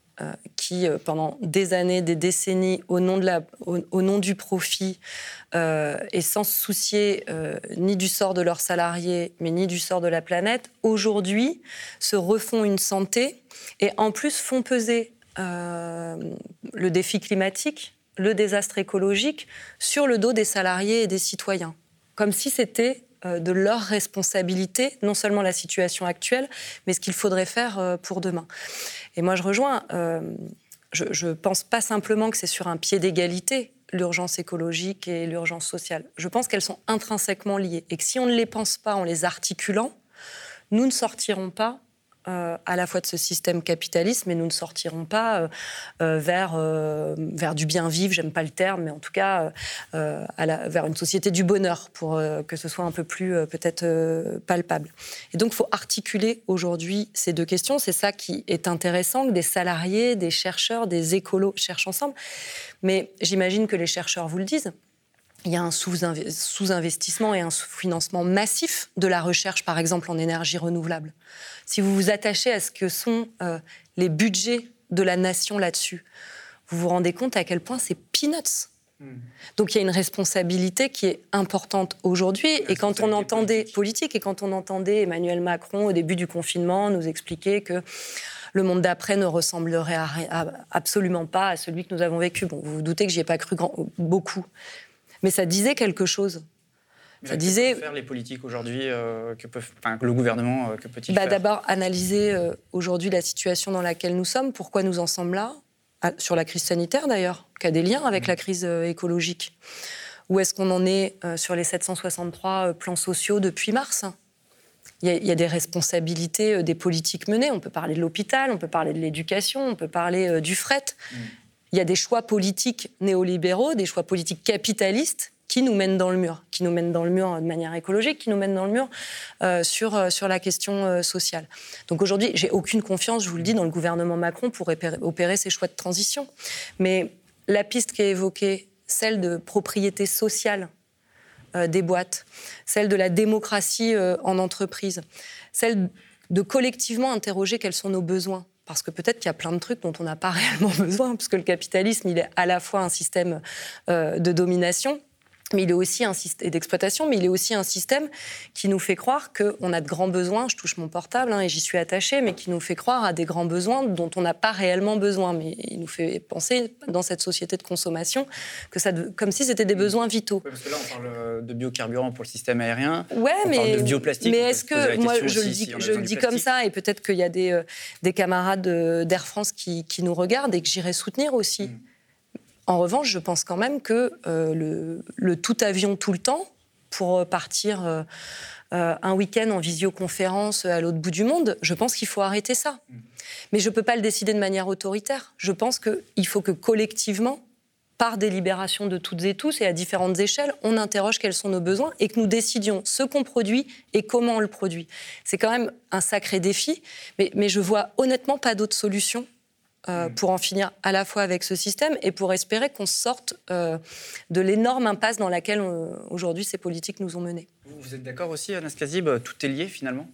qui, euh, pendant des années, des décennies, au nom, de la, au, nom du profit, euh, et sans se soucier ni du sort de leurs salariés, mais ni du sort de la planète, aujourd'hui se refont une santé et en plus font peser le défi climatique, le désastre écologique sur le dos des salariés et des citoyens, comme si c'était de leur responsabilité, non seulement la situation actuelle, mais ce qu'il faudrait faire pour demain. Et moi, je rejoins. Euh, je ne pense pas simplement que c'est sur un pied d'égalité l'urgence écologique et l'urgence sociale. Je pense qu'elles sont intrinsèquement liées et que si on ne les pense pas en les articulant, nous ne sortirons pas euh, à la fois de ce système capitaliste, mais nous ne sortirons pas euh, euh, vers, vers du bien vivre, j'aime pas le terme, mais en tout cas vers une société du bonheur, pour que ce soit un peu plus peut-être palpable. Et donc il faut articuler aujourd'hui ces deux questions. C'est ça qui est intéressant, que des salariés, des chercheurs, des écolos cherchent ensemble. Mais j'imagine que les chercheurs vous le disent il y a un sous-investissement et un sous-financement massif de la recherche, par exemple en énergie renouvelable. Si vous vous attachez à ce que sont euh, les budgets de la nation là-dessus, vous vous rendez compte à quel point c'est peanuts. Hmm. Donc il y a une responsabilité qui est importante aujourd'hui. Et quand on entendait politique. et quand on entendait Emmanuel Macron au début du confinement nous expliquer que le monde d'après ne ressemblerait absolument pas à celui que nous avons vécu. Bon, vous vous doutez que j'y ai pas cru beaucoup, mais ça disait quelque chose. ça disait. Que faire les politiques aujourd'hui euh, que peuvent, le gouvernement euh, que peut-il bah, D'abord analyser euh, aujourd'hui la situation dans laquelle nous sommes, pourquoi nous en sommes là, sur la crise sanitaire d'ailleurs, qui a des liens avec mmh. la crise écologique. Où est-ce qu'on en est sur les 763 plans sociaux depuis mars il y, a, des responsabilités des politiques menées. On peut parler de l'hôpital, on peut parler de l'éducation, on peut parler du fret. Mmh il y a des choix politiques néolibéraux, des choix politiques capitalistes qui nous mènent dans le mur, qui nous mènent dans le mur de manière écologique, qui nous mènent dans le mur euh, sur, euh, sur la question euh, sociale. Donc aujourd'hui, j'ai aucune confiance, je vous le dis, dans le gouvernement Macron pour opérer, ces choix de transition. Mais la piste qui est évoquée, celle de propriété sociale des boîtes, celle de la démocratie en entreprise, celle de collectivement interroger quels sont nos besoins parce que peut-être qu'il y a plein de trucs dont on n'a pas réellement besoin, parce que le capitalisme, il est à la fois un système euh, de domination, mais il est aussi un système d'exploitation, mais il est aussi un système qui nous fait croire qu'on a de grands besoins. Je touche mon portable hein, et j'y suis attachée, mais qui nous fait croire à des grands besoins dont on n'a pas réellement besoin. Mais il nous fait penser dans cette société de consommation que ça, comme si c'était des besoins vitaux. parce que là, on parle de biocarburant pour le système aérien. Ouais, on mais parle de bioplastique. Mais est-ce que moi, je le dis, je le dis comme ça, et peut-être qu'il y a des, euh, des camarades d'Air France qui, qui, nous regardent et que j'irai soutenir aussi. Mm. En revanche, je pense quand même que euh, le, tout avion tout le temps, pour partir euh, euh, un week-end en visioconférence à l'autre bout du monde, je pense qu'il faut arrêter ça. Mm. Mais je ne peux pas le décider de manière autoritaire. Je pense qu'il faut que collectivement, par délibération de toutes et tous et à différentes échelles, on interroge quels sont nos besoins et que nous décidions ce qu'on produit et comment on le produit. C'est quand même un sacré défi, mais, mais je vois honnêtement pas d'autre solution euh, pour en finir à la fois avec ce système et pour espérer qu'on sorte euh, de l'énorme impasse dans laquelle euh, aujourd'hui ces politiques nous ont menés. Vous, vous êtes d'accord aussi, Anas Kazib Tout est lié finalement?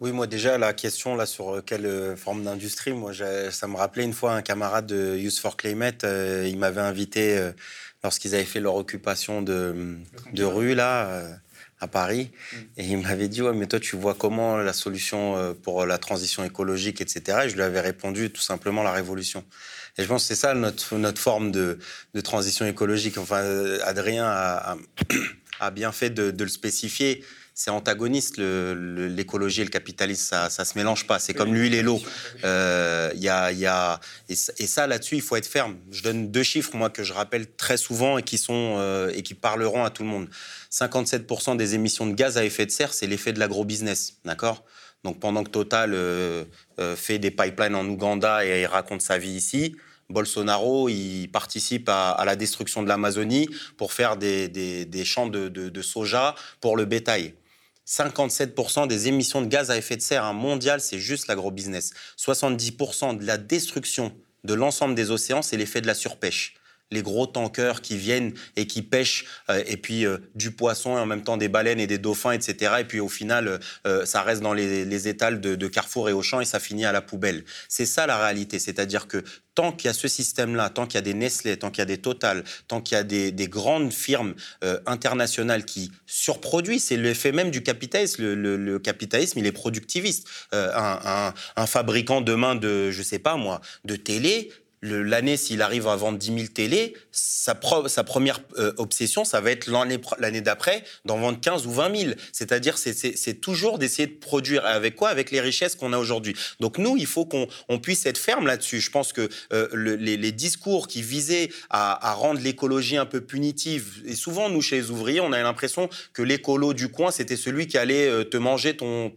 Oui, moi déjà, la question là sur quelle forme d'industrie, moi ça me rappelait une fois un camarade de Youth for Climate, il m'avait invité lorsqu'ils avaient fait leur occupation de, de rue là à Paris. Mm. Et il m'avait dit, ouais, mais toi, tu vois comment la solution euh, pour la transition écologique, etc. Et je lui avais répondu tout simplement la révolution. Et je pense que c'est ça notre, notre forme de, de, transition écologique. Enfin, Adrien a, a, bien fait de, de le spécifier c'est antagoniste, l'écologie et le capitalisme, ça, ça se mélange pas. C'est comme l'huile et l'eau. Euh, y a, y a, et, ça, là-dessus, il faut être ferme. Je donne deux chiffres, moi, que je rappelle très souvent et qui, sont, euh, et qui parleront à tout le monde. 57% des émissions de gaz à effet de serre, c'est l'effet de l'agro-business, d'accord? Donc pendant que Total euh, fait des pipelines en Ouganda et raconte sa vie ici, Bolsonaro, il participe à, la destruction de l'Amazonie pour faire des, des, champs de, de, soja pour le bétail. 57% des émissions de gaz à effet de serre mondial, c'est juste l'agro-business. 70% de la destruction de l'ensemble des océans, c'est l'effet de la surpêche les gros tankers qui viennent et qui pêchent, euh, et puis euh, du poisson et en même temps des baleines et des dauphins, etc. Et puis au final, euh, ça reste dans les, étals de, Carrefour et Auchan et ça finit à la poubelle. C'est ça la réalité, c'est-à-dire que tant qu'il y a ce système-là, tant qu'il y a des Nestlé, tant qu'il y a des Total, tant qu'il y a des, grandes firmes internationales qui surproduisent, c'est l'effet même du capitalisme. Le, capitalisme, il est productiviste. un, un, fabricant demain de, je sais pas moi, de télé, l'année, s'il arrive à vendre 10 000 télé, sa, première euh, obsession, ça va être l'année d'après d'en vendre 15 ou 20 000. C'est-à-dire, c'est toujours d'essayer de produire. Avec quoi? Avec les richesses qu'on a aujourd'hui. Donc nous, il faut qu'on puisse être ferme là-dessus. Je pense que euh, les, discours qui visaient à, rendre l'écologie un peu punitive, et souvent, nous, chez les ouvriers, on a l'impression que l'écolo du coin, c'était celui qui allait euh, te manger ton,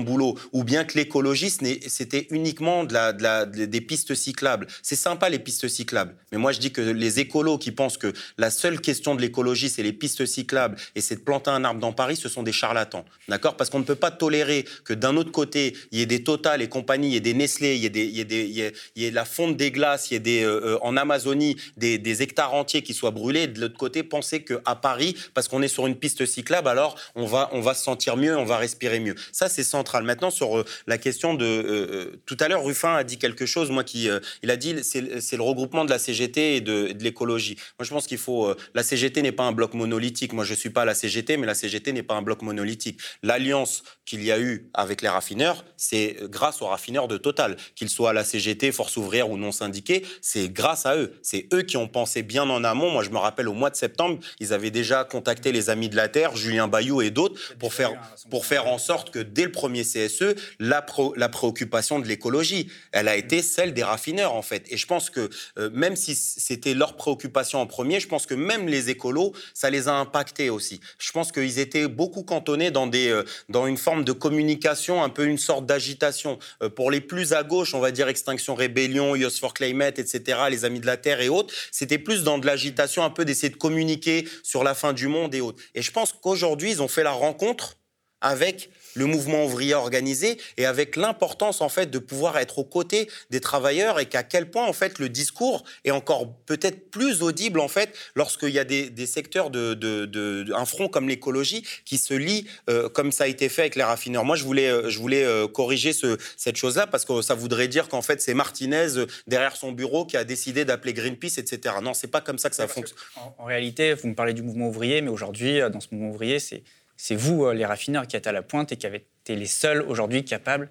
boulot. Ou bien que l'écologiste, c'était uniquement des pistes cyclables. C'est sympa les pistes cyclables, mais moi je dis que les écolos qui pensent que la seule question de l'écologie c'est les pistes cyclables et c'est de planter un arbre dans Paris, ce sont des charlatans, d'accord? Parce qu'on ne peut pas tolérer que d'un autre côté il y ait des Total et compagnie, il y ait des Nestlé, il y ait, des, la fonte des glaces, il y ait des, euh, euh, en Amazonie des, hectares entiers qui soient brûlés. De l'autre côté, penser qu'à Paris, parce qu'on est sur une piste cyclable, alors on va, on va se sentir mieux, on va respirer mieux. Ça c'est central. Maintenant sur euh, la question de tout à l'heure, Ruffin a dit quelque chose, moi qui, a dit c'est le regroupement de la CGT et de, l'écologie. Moi, je pense qu'il faut. Euh, la CGT n'est pas un bloc monolithique. Moi, je ne suis pas la CGT, mais la CGT n'est pas un bloc monolithique. L'alliance qu'il y a eu avec les raffineurs, c'est grâce aux raffineurs de Total. Qu'ils soient la CGT, Force ouvrière ou non syndiqués, c'est grâce à eux. C'est eux qui ont pensé bien en amont. Moi, je me rappelle au mois de septembre, ils avaient déjà contacté les Amis de la Terre, Julien Bayou et d'autres, pour faire, pour faire en sorte que dès le premier CSE, la, la préoccupation de l'écologie, elle a été celle des raffineurs, en fait. Et je pense que euh, même si c'était leur préoccupation en premier, je pense que même les écolos, ça les a impactés aussi. Je pense qu'ils étaient beaucoup cantonnés dans, des, euh, dans une forme de communication, un peu une sorte d'agitation. Euh, pour les plus à gauche, on va dire Extinction Rébellion, Youth for Climate, etc., les Amis de la Terre et autres, c'était plus dans de l'agitation, un peu d'essayer de communiquer sur la fin du monde et autres. Et je pense qu'aujourd'hui, ils ont fait la rencontre avec le mouvement ouvrier organisé et avec l'importance en fait de pouvoir être aux côtés des travailleurs et qu'à quel point en fait le discours est encore peut-être plus audible en fait lorsqu'il y a des, secteurs de, un front comme l'écologie qui se lie euh, comme ça a été fait avec les raffineurs. Moi je voulais euh, je voulais euh, corriger ce, cette chose-là parce que ça voudrait dire qu'en fait c'est Martinez derrière son bureau qui a décidé d'appeler Greenpeace etc. Non c'est pas comme ça que ça fonctionne. En, en, réalité vous me parlez du mouvement ouvrier mais aujourd'hui dans ce mouvement ouvrier c'est c'est vous, euh, les raffineurs, qui êtes à la pointe et qui avez été les seuls aujourd'hui capables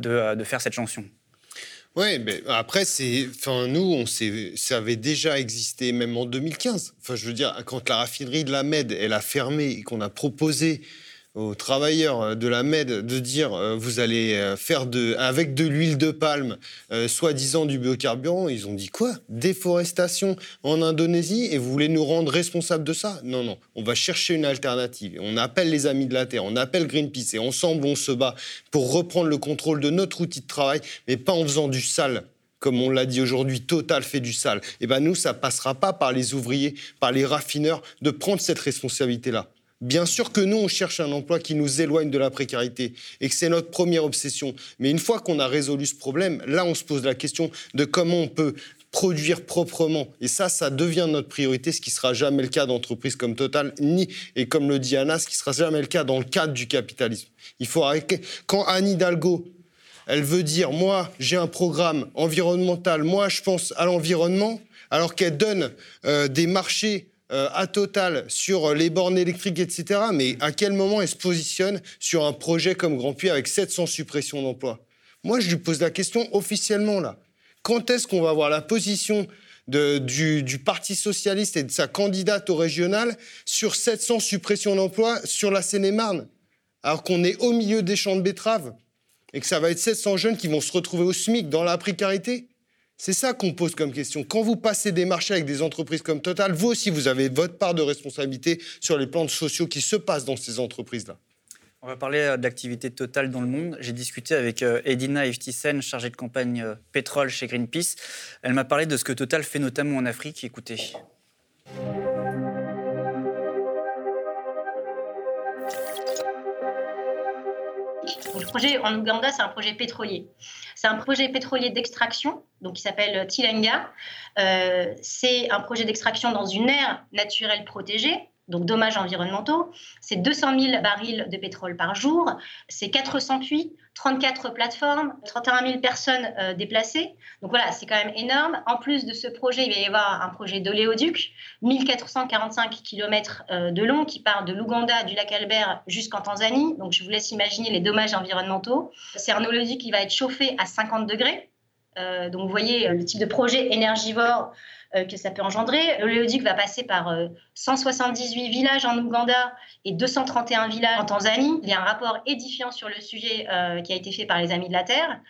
de, euh, faire cette chanson. Oui, mais après, c'est, enfin, nous, on ça avait déjà existé même en 2015. Enfin, je veux dire, quand la raffinerie de la Med, elle a fermé et qu'on a proposé aux travailleurs euh, de la MED de dire euh, vous allez euh, faire de, avec de l'huile de palme, soi-disant du biocarburant, ils ont dit quoi? Déforestation en Indonésie et vous voulez nous rendre responsables de ça? Non, non, on va chercher une alternative. On appelle les amis de la Terre, on appelle Greenpeace et ensemble on se bat pour reprendre le contrôle de notre outil de travail, mais pas en faisant du sale comme on l'a dit aujourd'hui, Total fait du sale. Et eh ben nous, ça passera pas par les ouvriers, par les raffineurs, de prendre cette responsabilité-là Bien sûr que nous, on cherche un emploi qui nous éloigne de la précarité et que c'est notre première obsession. Mais une fois qu'on a résolu ce problème, là, on se pose la question de comment on peut produire proprement. Et ça, ça devient notre priorité, ce qui sera jamais le cas d'entreprises comme Total, ni, et comme le dit Anna, ce qui sera jamais le cas dans le cadre du capitalisme. Il faut arrêter. Quand Anne Hidalgo, elle veut dire, moi, j'ai un programme environnemental, moi, je pense à l'environnement, alors qu'elle donne euh, des marchés euh, à Total sur les bornes électriques, etc. Mais à quel moment elle se positionne sur un projet comme Grand Puy avec 700 suppressions d'emplois? Moi, je lui pose la question officiellement, là. Quand est-ce qu'on va voir la position du, du, Parti socialiste et de sa candidate au régional sur 700 suppressions d'emplois sur la Seine-et-Marne Alors qu'on est au milieu des champs de betteraves et que ça va être 700 jeunes qui vont se retrouver au SMIC dans la précarité? C'est ça qu'on pose comme question. Quand vous passez des marchés avec des entreprises comme Total, vous aussi, vous avez votre part de responsabilité sur les plans sociaux qui se passent dans ces entreprises-là. On va parler euh, de l'activité totale dans le monde. J'ai discuté avec euh, Edina Eftisen, chargée de campagne euh, pétrole chez Greenpeace. Elle m'a parlé de ce que Total fait notamment en Afrique. Écoutez. Le projet en Ouganda, c'est un projet pétrolier. C'est un projet pétrolier d'extraction, donc qui s'appelle Tilenga. Euh, c'est un projet d'extraction dans une aire naturelle protégée, donc dommages environnementaux. C'est 200 000 barils de pétrole par jour. C'est 400 puits, 34 plateformes, 31 000 personnes euh, déplacées. Donc voilà, c'est quand même énorme. En plus de ce projet, il va y avoir un projet d'oléoduc, 1445 km de long, qui part de l'Ouganda, du lac Albert jusqu'en Tanzanie. Donc je vous laisse imaginer les dommages environnementaux. C'est un oléoduc qui va être chauffé à 50 degrés. Euh, donc vous voyez le type de projet énergivore euh, que ça peut engendrer. L'oléoduc va passer par 178 villages en Ouganda et 231 villages en Tanzanie. Il y a un rapport édifiant sur le sujet qui a été fait par les Amis de la Terre.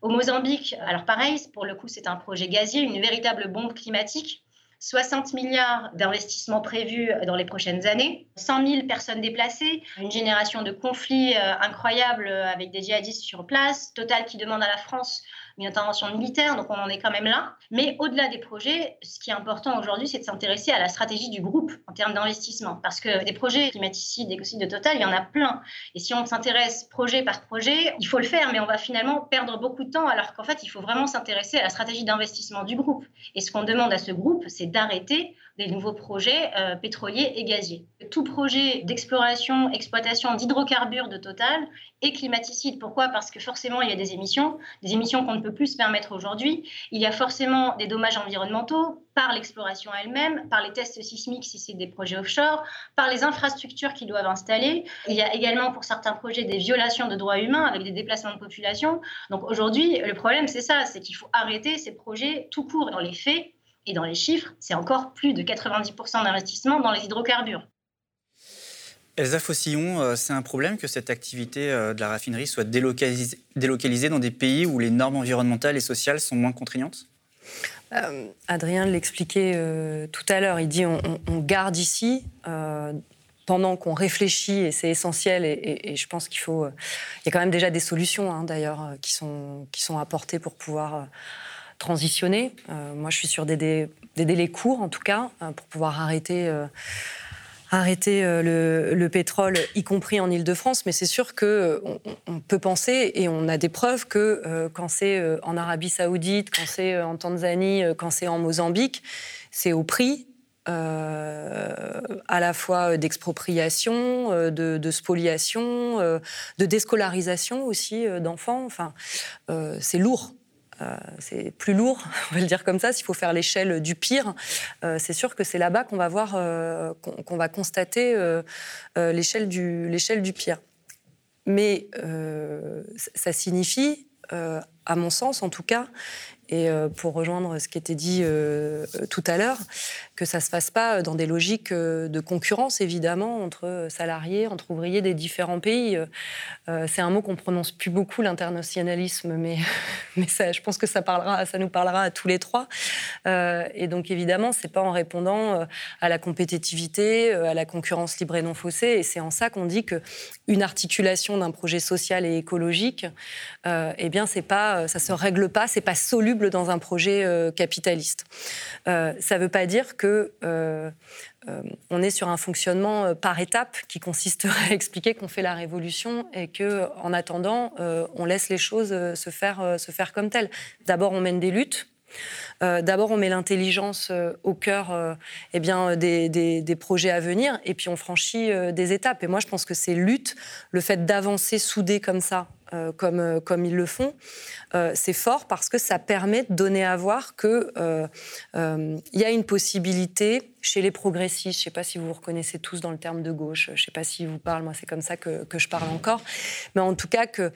Au Mozambique, alors pareil, pour le coup, c'est un projet gazier, une véritable bombe climatique. 60 milliards d'investissements prévus dans les prochaines années, 100 000 personnes déplacées, une génération de conflits incroyables avec des djihadistes sur place, Total qui demande à la France une intervention militaire, donc on en est quand même là. Mais au-delà des projets, ce qui est important aujourd'hui, c'est de s'intéresser à la stratégie du groupe en termes d'investissement. Parce que des projets climaticides, écocides de Total, il y en a plein. Et si on s'intéresse projet par projet, il faut le faire, mais on va finalement perdre beaucoup de temps, alors qu'en fait, il faut vraiment s'intéresser à la stratégie d'investissement du groupe. Et ce qu'on demande à ce groupe, c'est d'arrêter des nouveaux projets euh, pétroliers et gaziers. Tout projet d'exploration, exploitation d'hydrocarbures de Total est climaticide. Pourquoi? Parce que forcément, il y a des émissions, des émissions qu'on ne peut plus se permettre aujourd'hui. Il y a forcément des dommages environnementaux par l'exploration elle-même, par les tests sismiques si c'est des projets offshore, par les infrastructures qu'ils doivent installer. Il y a également pour certains projets des violations de droits humains avec des déplacements de population. Donc aujourd'hui, le problème, c'est ça, c'est qu'il faut arrêter ces projets tout court dans les faits et dans les chiffres, c'est encore plus de 90% d'investissement dans les hydrocarbures. Elsa Fossillon, euh, c'est un problème que cette activité euh, de la raffinerie soit délocalisée, dans des pays où les normes environnementales et sociales sont moins contraignantes? Euh, Adrien l'expliquait tout à l'heure. Il dit on, garde ici pendant qu'on réfléchit et c'est essentiel. Et, je pense qu'il faut. il y a quand même déjà des solutions hein, d'ailleurs qui sont qui sont apportées pour pouvoir transitionner. Euh, moi, je suis sur des, délais courts, en tout cas, euh, pour pouvoir arrêter, euh, arrêter le, pétrole, y compris en Ile-de-France. Mais c'est sûr qu'on on peut penser, et on a des preuves, que quand c'est en Arabie saoudite, quand c'est en Tanzanie, quand c'est en Mozambique, c'est au prix à la fois d'expropriation, de, spoliation, de déscolarisation aussi d'enfants. Enfin, c'est lourd. Euh, c'est plus lourd, on va le dire comme ça, s'il faut faire l'échelle du pire, euh, c'est sûr que c'est là-bas qu'on va voir, euh, qu'on va constater l'échelle du, du pire. Mais ça signifie, à mon sens en tout cas, et pour rejoindre ce qui était dit tout à l'heure, que ça ne se fasse pas dans des logiques euh, de concurrence, évidemment, entre salariés, entre ouvriers des différents pays. Euh, c'est un mot qu'on prononce plus beaucoup, l'internationalisme, mais, mais je pense que ça, parlera, ça nous parlera à tous les trois. Euh, et donc, évidemment, c'est pas en répondant à la compétitivité, à la concurrence libre et non faussée. Et c'est en ça qu'on dit qu'une articulation d'un projet social et écologique, eh bien, pas ça se règle pas, c'est pas soluble dans un projet capitaliste. ça ne veut pas dire que on est sur un fonctionnement par étapes qui consisterait à expliquer qu'on fait la révolution et que, en attendant, on laisse les choses se faire, se faire comme telles. D'abord, on mène des luttes euh, d'abord, on met l'intelligence euh, au cœur euh, eh bien, des, projets à venir, et puis on franchit des étapes. Et moi, je pense que ces luttes, le fait d'avancer soudés comme ça, comme, comme ils le font, c'est fort parce que ça permet de donner à voir qu'il y a une possibilité chez les progressistes, je ne sais pas si vous vous reconnaissez tous dans le terme de gauche, je ne sais pas si vous parle, moi c'est comme ça que, je parle encore, mais en tout cas que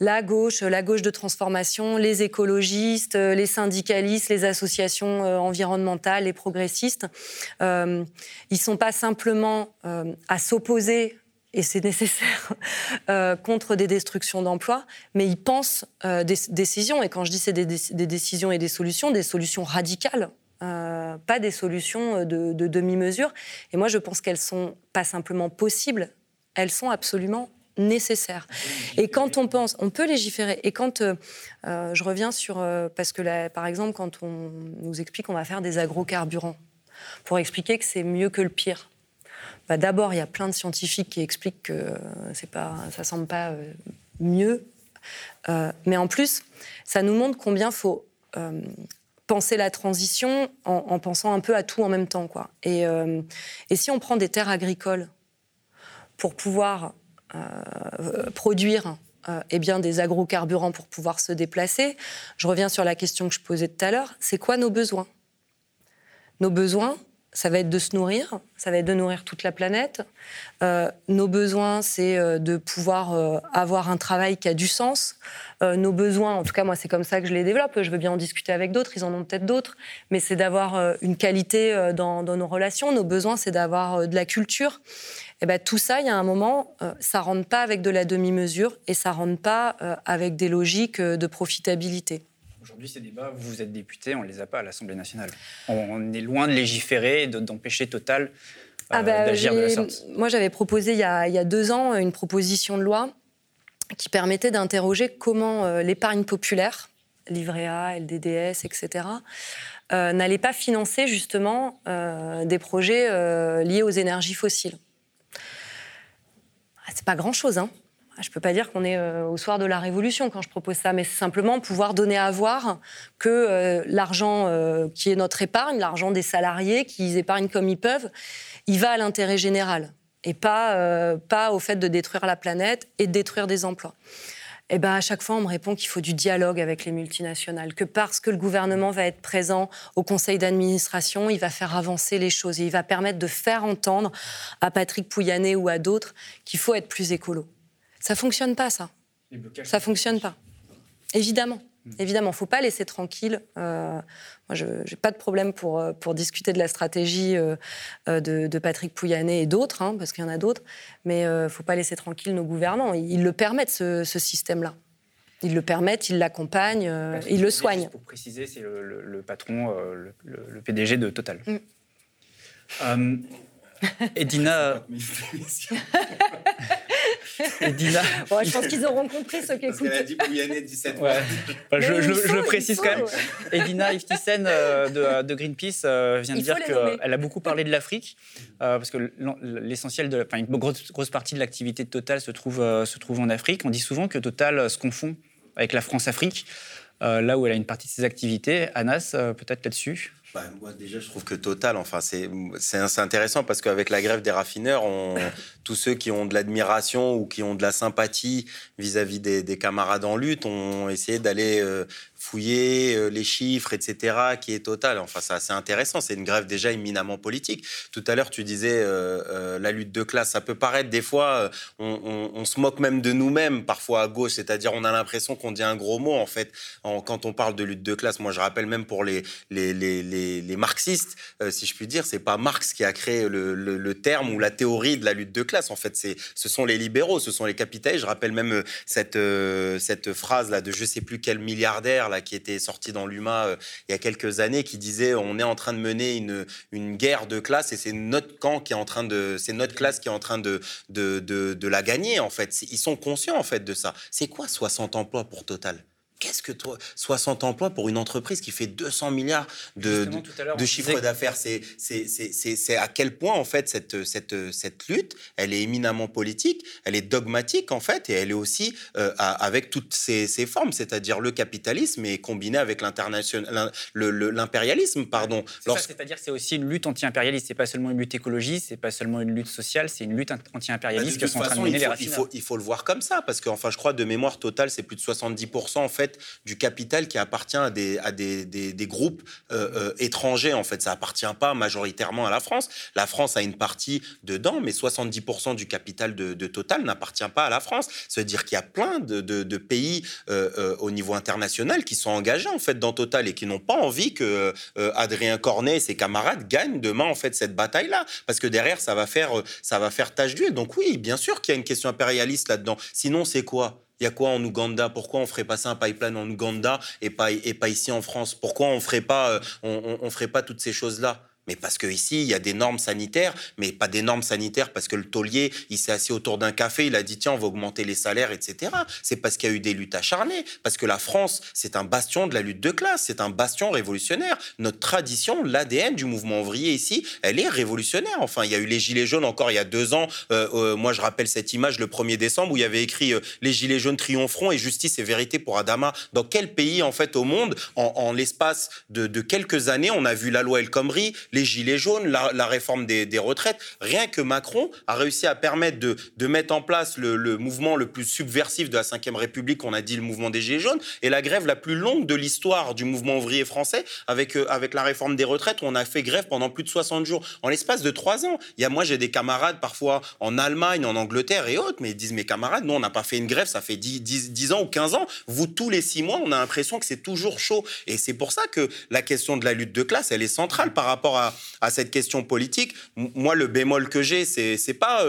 la gauche, la gauche de transformation, les écologistes, les syndicalistes, les associations euh, environnementales, les progressistes, euh, ils ne sont pas simplement euh, à s'opposer et c'est nécessaire, contre des destructions d'emplois, mais ils pensent des décisions. Et quand je dis c'est des, décisions et des solutions, des solutions radicales, pas des solutions de, de demi-mesure. Et moi, je pense qu'elles sont pas simplement possibles, elles sont absolument nécessaire. Et quand on pense, on peut légiférer. Et quand euh, euh, je reviens sur, euh, parce que par exemple, quand on nous explique qu'on va faire des agrocarburants, pour expliquer que c'est mieux que le pire. Bah, D'abord, il y a plein de scientifiques qui expliquent que pas, ça semble pas mieux. mais en plus, ça nous montre combien faut penser la transition en, en, pensant un peu à tout en même temps. Et, si on prend des terres agricoles pour pouvoir euh, produire euh, eh bien, des agrocarburants pour pouvoir se déplacer. Je reviens sur la question que je posais tout à l'heure. C'est quoi nos besoins? Nos besoins, ça va être de se nourrir, ça va être de nourrir toute la planète. Euh, nos besoins, c'est de pouvoir avoir un travail qui a du sens. nos besoins, en tout cas moi c'est comme ça que je les développe, je veux bien en discuter avec d'autres, ils en ont peut-être d'autres, mais c'est d'avoir une qualité dans, dans, nos relations. Nos besoins, c'est d'avoir de la culture. Eh ben, tout ça, il y a un moment, euh, ça rentre pas avec de la demi-mesure et ça rentre pas euh, avec des logiques euh, de profitabilité. Aujourd'hui, ces débats, vous êtes député, on ne les a pas à l'Assemblée nationale. On, est loin de légiférer et d'empêcher Total ah bah, d'agir de la sorte. Moi, j'avais proposé il y, a, il y, a, deux ans une proposition de loi qui permettait d'interroger comment l'épargne populaire, livret A, LDDS, etc., n'allait pas financer justement des projets liés aux énergies fossiles. Ah, c'est pas grand-chose, hein. Je ne peux pas dire qu'on est euh, au soir de la Révolution quand je propose ça, mais c'est simplement pouvoir donner à voir que euh, l'argent euh, qui est notre épargne, l'argent des salariés qui épargnent comme ils peuvent, il va à l'intérêt général et pas, pas au fait de détruire la planète et de détruire des emplois eh ben, à chaque fois, on me répond qu'il faut du dialogue avec les multinationales, que parce que le gouvernement va être présent au conseil d'administration, il va faire avancer les choses et il va permettre de faire entendre à Patrick Pouyanné ou à d'autres qu'il faut être plus écolo. Ça fonctionne pas, ça. Ça fonctionne pas. Évidemment. Mm. Évidemment, il ne faut pas laisser tranquille. Euh, moi, je n'ai pas de problème pour, euh, pour discuter de la stratégie euh, de, Patrick Pouyanné et d'autres, hein, parce qu'il y en a d'autres, mais il ne faut pas laisser tranquille nos gouvernants. Ils, le permettent, ce, système-là. Ils le permettent, ils l'accompagnent, ils le soignent. Pour préciser, c'est le, patron, le, PDG de Total. Mm. Edina. Edina. je pense qu'ils auront compris ce qu'écoute. Parce qu'elle a dit Pouyanné 17 ouais. je, le précise quand même. Edina Iftisen euh, de, de, Greenpeace euh, vient de dire qu'elle a beaucoup parlé de l'Afrique, euh, parce que l'essentiel de, enfin, une grosse, grosse partie de l'activité de Total se trouve, se trouve en Afrique. On dit souvent que Total se confond avec la France-Afrique, là où elle a une partie de ses activités. Anas, peut-être là-dessus bah, moi, déjà, je trouve que Total, enfin, c'est intéressant parce qu'avec la grève des raffineurs, on, tous ceux qui ont de l'admiration ou qui ont de la sympathie vis-à-vis des, des, camarades en lutte ont essayé d'aller euh, fouiller euh, les chiffres, etc., qui est total. Enfin, c'est assez intéressant. C'est une grève déjà éminemment politique. Tout à l'heure, tu disais euh, la lutte de classe. Ça peut paraître des fois, on, se moque même de nous-mêmes parfois à gauche. C'est-à-dire, on a l'impression qu'on dit un gros mot en fait quand on parle de lutte de classe. Moi, je rappelle même pour les les, les, les, marxistes, si je puis dire, c'est pas Marx qui a créé le, terme ou la théorie de la lutte de classe. En fait, c'est ce sont les libéraux, ce sont les capitalistes. Je rappelle même cette cette phrase là de je sais plus quel milliardaire qui était sorti dans l'UMA euh, il y a quelques années, qui disait on est en train de mener une, une guerre de classe et c'est notre camp qui est en train de, c'est notre classe qui est en train de, de, de, la gagner en fait. Ils sont conscients en fait de ça. C'est quoi 60 emplois pour Total? Qu'est-ce que toi, 60 emplois pour une entreprise qui fait 200 milliards de, de, chiffre d'affaires C'est c'est- c'est- c'est- c'est à quel point, en fait, cette, cette, cette lutte, elle est éminemment politique, elle est dogmatique, en fait, et elle est aussi euh, avec toutes ses, ses formes, c'est-à-dire le capitalisme et combiné avec l'international- l'in- le- le- l'impérialisme, pardon. C'est ça, C'est-à-dire que c'est aussi une lutte anti-impérialiste. C'est pas seulement une lutte écologiste, c'est pas seulement une lutte sociale, c'est une lutte ant- Bah, anti-impérialiste de que sont en train de façon, mener il les faut, il, raffineurs. faut, il faut le voir comme ça, parce que, enfin, je crois, de mémoire totale, c'est plus de 70% en fait du capital qui appartient à des, groupes euh, euh, étrangers. En fait, ça appartient pas majoritairement à la France. La France a une partie dedans, mais 70% du capital de, Total n'appartient pas à la France. Ça veut dire qu'il y a plein de, pays euh, au niveau international qui sont engagés en fait dans Total et qui n'ont pas envie que Adrien Cornet et ses camarades gagnent demain en fait cette bataille-là, parce que derrière ça va faire ça va faire tache d'huile. Donc oui, bien sûr qu'il y a une question impérialiste là-dedans. Sinon, c'est quoi? Il y a quoi en Ouganda? Pourquoi on ferait passer un pipeline en Ouganda et pas, pas ici en France? Pourquoi on ferait pas, euh, on ferait pas toutes ces choses-là? Mais parce que ici, il y a des normes sanitaires, mais pas des normes sanitaires parce que le taulier, il s'est assis autour d'un café, il a dit tiens, on va augmenter les salaires, etc. C'est parce qu'il y a eu des luttes acharnées, parce que la France, c'est un bastion de la lutte de classe, c'est un bastion révolutionnaire. Notre tradition, l'ADN du mouvement ouvrier ici, elle est révolutionnaire. Enfin, il y a eu les Gilets jaunes encore il y a deux ans. Euh, euh, moi, je rappelle cette image le 1er décembre où il y avait écrit euh, Les Gilets jaunes triompheront et justice et vérité pour Adama. Dans quel pays, en fait, au monde, en, l'espace de quelques années, on a vu la loi El Khomri, les Gilets jaunes, la, réforme des, retraites. Rien que Macron a réussi à permettre de, mettre en place le, mouvement le plus subversif de la Ve République, on a dit le mouvement des Gilets jaunes, et la grève la plus longue de l'histoire du mouvement ouvrier français, avec, euh, avec la réforme des retraites, où on a fait grève pendant plus de 60 jours. En l'espace de trois ans, il y a, moi j'ai des camarades parfois en Allemagne, en Angleterre et autres, mais ils disent mes camarades, nous on n'a pas fait une grève, ça fait 10, 10, 10 ans ou 15 ans. Vous, tous les six mois, on a l'impression que c'est toujours chaud. Et c'est pour ça que la question de la lutte de classe, elle est centrale par rapport à, à cette question politique. Moi, le bémol que j'ai, c'est c'est pas...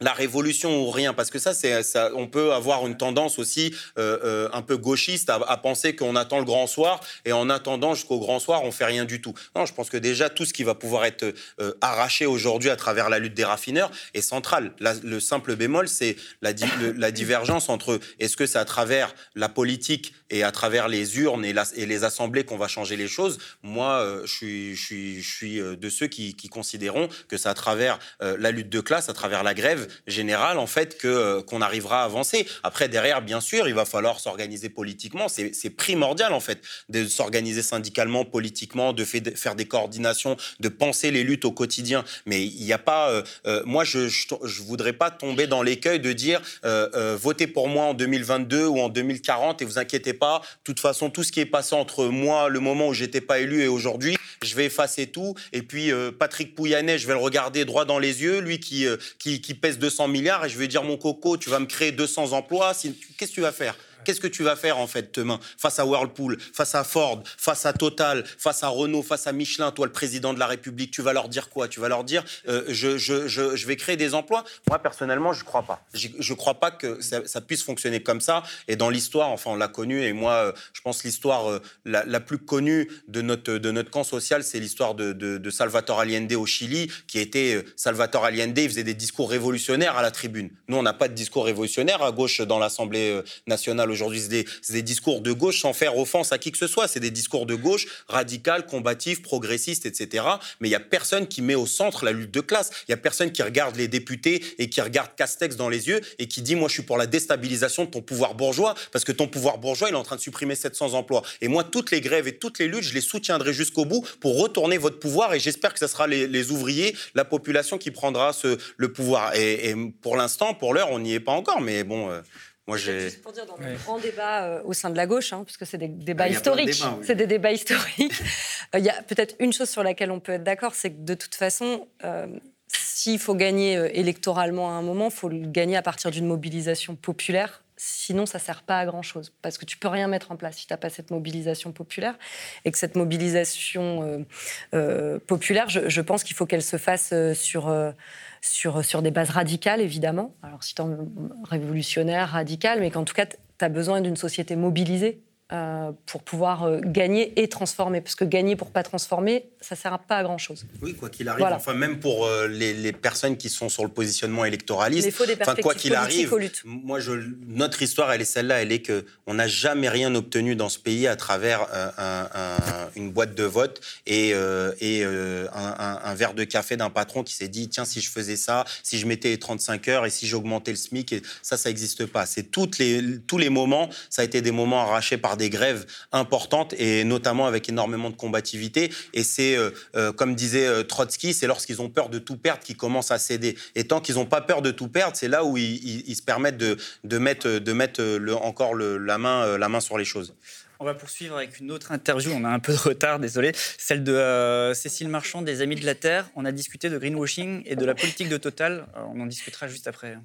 la révolution ou rien, parce que ça, c'est, ça, on peut avoir une tendance aussi euh, euh, un peu gauchiste à, à penser qu'on attend le grand soir et en attendant jusqu'au grand soir, on fait rien du tout. Non, je pense que déjà tout ce qui va pouvoir être euh, arraché aujourd'hui à travers la lutte des raffineurs est central. Le simple bémol, c'est la, la divergence entre est-ce que c'est à travers la politique et à travers les urnes et, la- et les assemblées qu'on va changer les choses. Moi, euh, je suis, je suis, je suis euh, de ceux qui, qui que c'est à travers euh, la lutte de classe, à travers la grève générale, en fait, que euh, qu'on arrivera à avancer. Après, derrière, bien sûr, il va falloir s'organiser politiquement. C'est primordial, en fait, de s'organiser syndicalement, politiquement, de faire des coordinations, de penser les luttes au quotidien. Mais il n'y a pas. euh, euh, moi, je, je, voudrais pas tomber dans l'écueil de dire votez pour moi en 2022 ou en 2040 et vous inquiétez pas. De toute façon, tout ce qui est passé entre moi, le moment où j'étais pas élu et aujourd'hui, je vais effacer tout. Et puis Patrick Pouyanné, je vais le regarder droit dans les yeux, lui qui, qui pèse 200 milliards, et je vais dire mon coco, tu vas me créer 200 emplois. Qu'est-ce que tu vas faire? Qu'est-ce que tu vas faire en fait demain face à Whirlpool, face à Ford, face à Total, face à Renault, face à Michelin, toi le président de la République, tu vas leur dire quoi? Tu vas leur dire euh, je, je, je, vais créer des emplois? Moi personnellement, je crois pas. Je crois pas que ça, puisse fonctionner comme ça. Et dans l'histoire, enfin on l'a connu et moi euh, je pense l'histoire euh, la, plus connue de notre de notre camp social, c'est l'histoire de, de, de Salvatore Allende au Chili, qui était Salvatore Allende, il faisait des discours révolutionnaires à la tribune. Nous on n'a pas de discours révolutionnaire à gauche dans l'Assemblée nationale aujourd'hui. C'est des, des discours de gauche sans faire offense à qui que ce soit. C'est des discours de gauche radical, combatif, progressiste, etc. Mais il y a personne qui met au centre la lutte de classe. Il y a personne qui regarde les députés et qui regarde Castex dans les yeux et qui dit moi je suis pour la déstabilisation de ton pouvoir bourgeois parce que ton pouvoir bourgeois il est en train de supprimer 700 emplois. Et moi toutes les grèves et toutes les luttes je les soutiendrai jusqu'au bout pour retourner votre pouvoir et j'espère que ce sera les, ouvriers, la population qui prendra le pouvoir. Et, et pour l'instant, pour l'heure, on n'y est pas encore. Mais bon, euh, moi j'ai. Juste pour dire, dans le grand débat euh, au sein de la gauche, hein, puisque c'est des débats Ah, historiques, oui. c'est des débats historiques. Euh, Il y a peut-être une chose sur laquelle on peut être d'accord, c'est que de toute façon, euh, s'il faut gagner euh, électoralement à un moment, il faut le gagner à partir d'une mobilisation populaire. Sinon, ça ne sert pas à grand-chose. Parce que tu peux rien mettre en place si tu n'as pas cette mobilisation populaire. Et que cette mobilisation euh, euh, populaire, je, pense qu'il faut qu'elle se fasse euh, sur, sur, sur des bases radicales, évidemment. Alors, si tu révolutionnaire, radical, mais qu'en tout cas, tu as besoin d'une société mobilisée euh, pour pouvoir euh, gagner et transformer. Parce que gagner pour pas transformer, ça ne sert pas à grand-chose. Oui, quoi qu'il arrive. Enfin, même pour euh, les, personnes qui sont sur le positionnement électoraliste. faut des enfin, quoi qu'il arrive, moi, je, notre histoire, elle est celle-là. Elle est que on n'a jamais rien obtenu dans ce pays à travers une boîte de vote et, et un, verre de café d'un patron qui s'est dit tiens, si je faisais ça, si je mettais les 35 heures et si j'augmentais le SMIC, et ça, ça n'existe pas. C'est toutes les, tous les moments, ça a été des moments arrachés par des grèves importantes et notamment avec énormément de combativité. Et c'est, euh, euh, comme disait euh, Trotsky, c'est lorsqu'ils ont peur de tout perdre qu'ils commencent à céder. Et tant qu'ils n'ont pas peur de tout perdre, c'est là où ils, se permettent de, mettre, de mettre encore la, main, la main sur les choses. On va poursuivre avec une autre interview. On a un peu de retard, désolé. Celle de Cécile Marchand des Amis de la Terre. On a discuté de greenwashing et de la politique de Total. on en discutera juste après.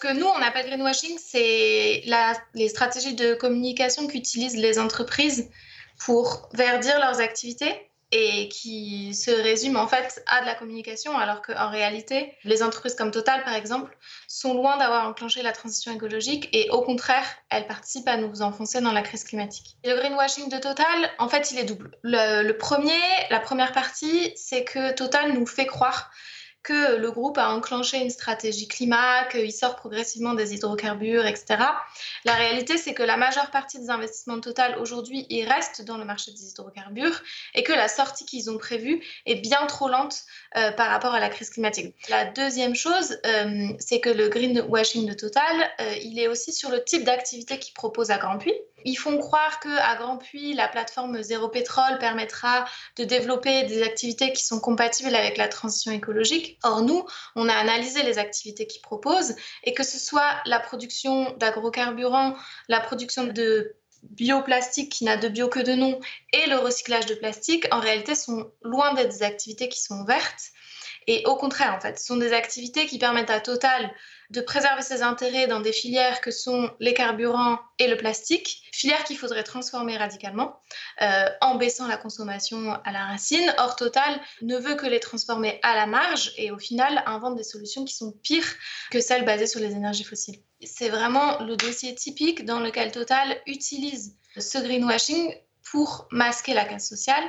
Que nous, on appelle greenwashing, c'est les stratégies de communication qu'utilisent les entreprises pour verdir leurs activités et qui se résument en fait à de la communication, alors qu'en réalité, les entreprises comme Total, par exemple, sont loin d'avoir enclenché la transition écologique et au contraire, elles participent à nous enfoncer dans la crise climatique. le greenwashing de Total, en fait, il est double. le premier, la première partie, c'est que Total nous fait croire que le groupe a enclenché une stratégie climat, qu'il sort progressivement des hydrocarbures, etc. La réalité, c'est que la majeure partie des investissements Total aujourd'hui, ils restent dans le marché des hydrocarbures et que la sortie qu'ils ont prévue est bien trop lente euh, par rapport à la crise climatique. La deuxième chose, euh, c'est que le greenwashing de Total, euh, il est aussi sur le type d'activité qu'ils proposent à Grand Puy. Ils font croire qu'à Grand Puy, la plateforme Zéro Pétrole permettra de développer des activités qui sont compatibles avec la transition écologique. Or, nous, on a analysé les activités qu'ils proposent et que ce soit la production d'agrocarburants, la production de bioplastique qui n'a de bio que de nom et le recyclage de plastique, en réalité, sont loin d'être des activités qui sont vertes. Et au contraire, en fait, ce sont des activités qui permettent à Total de préserver ses intérêts dans des filières que sont les carburants et le plastique, filières qu'il faudrait transformer radicalement euh, en baissant la consommation à la racine. Or, Total ne veut que les transformer à la marge et au final invente des solutions qui sont pires que celles basées sur les énergies fossiles. C'est vraiment le dossier typique dans lequel Total utilise ce greenwashing pour masquer la casse sociale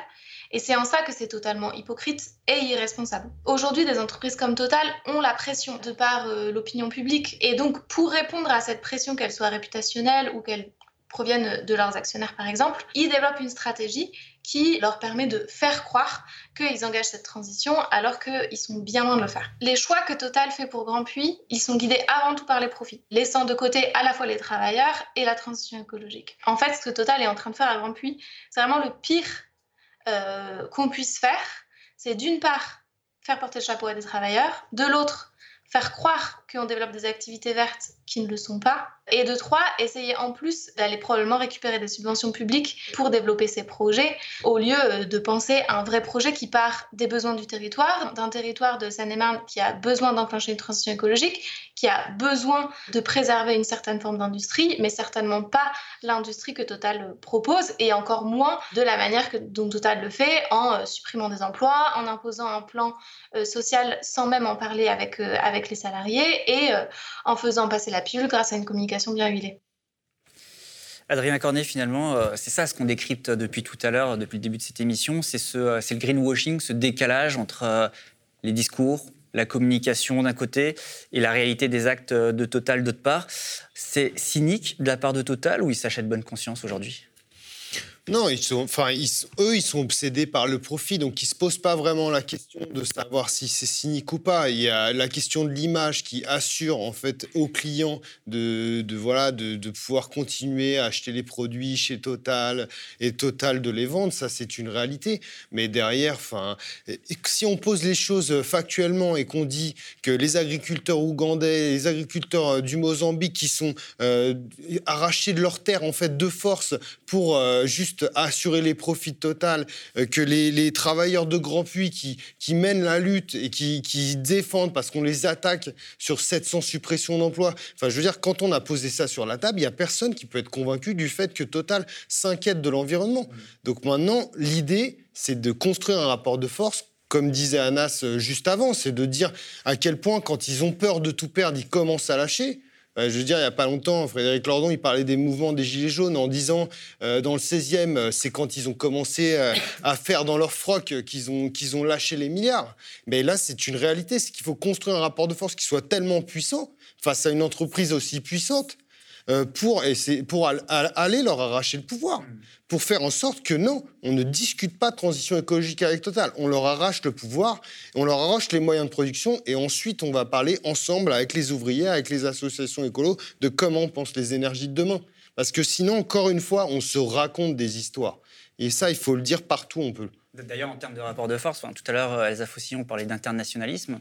et c'est en ça que c'est totalement hypocrite et irresponsable. Aujourd'hui, des entreprises comme Total ont la pression de par euh, l'opinion publique. Et donc, pour répondre à cette pression, qu'elle soit réputationnelle ou qu'elle provienne de leurs actionnaires par exemple, ils développent une stratégie qui leur permet de faire croire qu'ils engagent cette transition alors qu'ils sont bien loin de le faire. Les choix que Total fait pour Grand Puy, ils sont guidés avant tout par les profits, laissant de côté à la fois les travailleurs et la transition écologique. En fait, ce que Total est en train de faire à Grand Puy, c'est vraiment le pire euh, qu'on puisse faire, c'est d'une part faire porter le chapeau à des travailleurs, de l'autre faire croire qu'on développe des activités vertes qui ne le sont pas, et de trois, essayer en plus d'aller probablement récupérer des subventions publiques pour développer ces projets, au lieu euh, de penser à un vrai projet qui part des besoins du territoire, d'un territoire de Seine-et-Marne qui a besoin d'enclencher une transition écologique, qui a besoin de préserver une certaine forme d'industrie, mais certainement pas l'industrie que Total propose, et encore moins de la manière que, dont Total le fait, en euh, supprimant des emplois, en imposant un plan euh, social sans même en parler avec, avec les salariés, et en faisant passer la pilule grâce à une communication bien huilée. Adrien Cornet, finalement, euh, c'est ça ce qu'on décrypte depuis tout à l'heure, depuis le début de cette émission, c'est ce, euh, le greenwashing, ce décalage entre euh, les discours, la communication d'un côté et la réalité des actes de Total d'autre part. C'est cynique de la part de Total ou ils s'achètent bonne conscience aujourd'hui? Non, ils sont, enfin, eux, ils sont obsédés par le profit, donc ils se posent pas vraiment la question de savoir si c'est cynique ou pas. Il y a la question de l'image qui assure en fait aux clients de, voilà de, pouvoir continuer à acheter les produits chez Total et Total de les vendre. Ça, c'est une réalité. Mais derrière, enfin, si on pose les choses factuellement et qu'on dit que les agriculteurs ougandais, les agriculteurs euh, du Mozambique qui sont euh, arrachés de leur terre en fait de force pour euh, assurer les profits total, euh, que les, travailleurs de Grand Puy qui, qui mènent la lutte et qui, qui défendent parce qu'on les attaque sur 700 suppressions d'emplois. Enfin, je veux dire, quand on a posé ça sur la table, il n'y a personne qui peut être convaincu du fait que Total s'inquiète de l'environnement. Donc maintenant, l'idée, c'est de construire un rapport de force comme disait Anas euh, juste avant, c'est de dire à quel point, quand ils ont peur de tout perdre, ils commencent à lâcher. Euh, je veux dire, il n'y a pas longtemps, Frédéric Lordon, il parlait des mouvements des Gilets jaunes en disant, euh, dans le 16e, c'est quand ils ont commencé à faire dans leur froc qu'ils ont, qu'ils ont lâché les milliards. Mais là, c'est une réalité, c'est qu'il faut construire un rapport de force qui soit tellement puissant face à une entreprise aussi puissante pour, pour aller leur arracher le pouvoir pour faire en sorte que non, on ne discute pas de transition écologique avec Total. On leur arrache le pouvoir, on leur arrache les moyens de production et ensuite on va parler ensemble avec les ouvriers, avec les associations écolos de comment on pense les énergies de demain. Parce que sinon, encore une fois, on se raconte des histoires. Et ça, il faut le dire partout où on peut. D'ailleurs, en termes de rapport de force, tout à l'heure, Elsa Fossillon parlait d'internationalisme.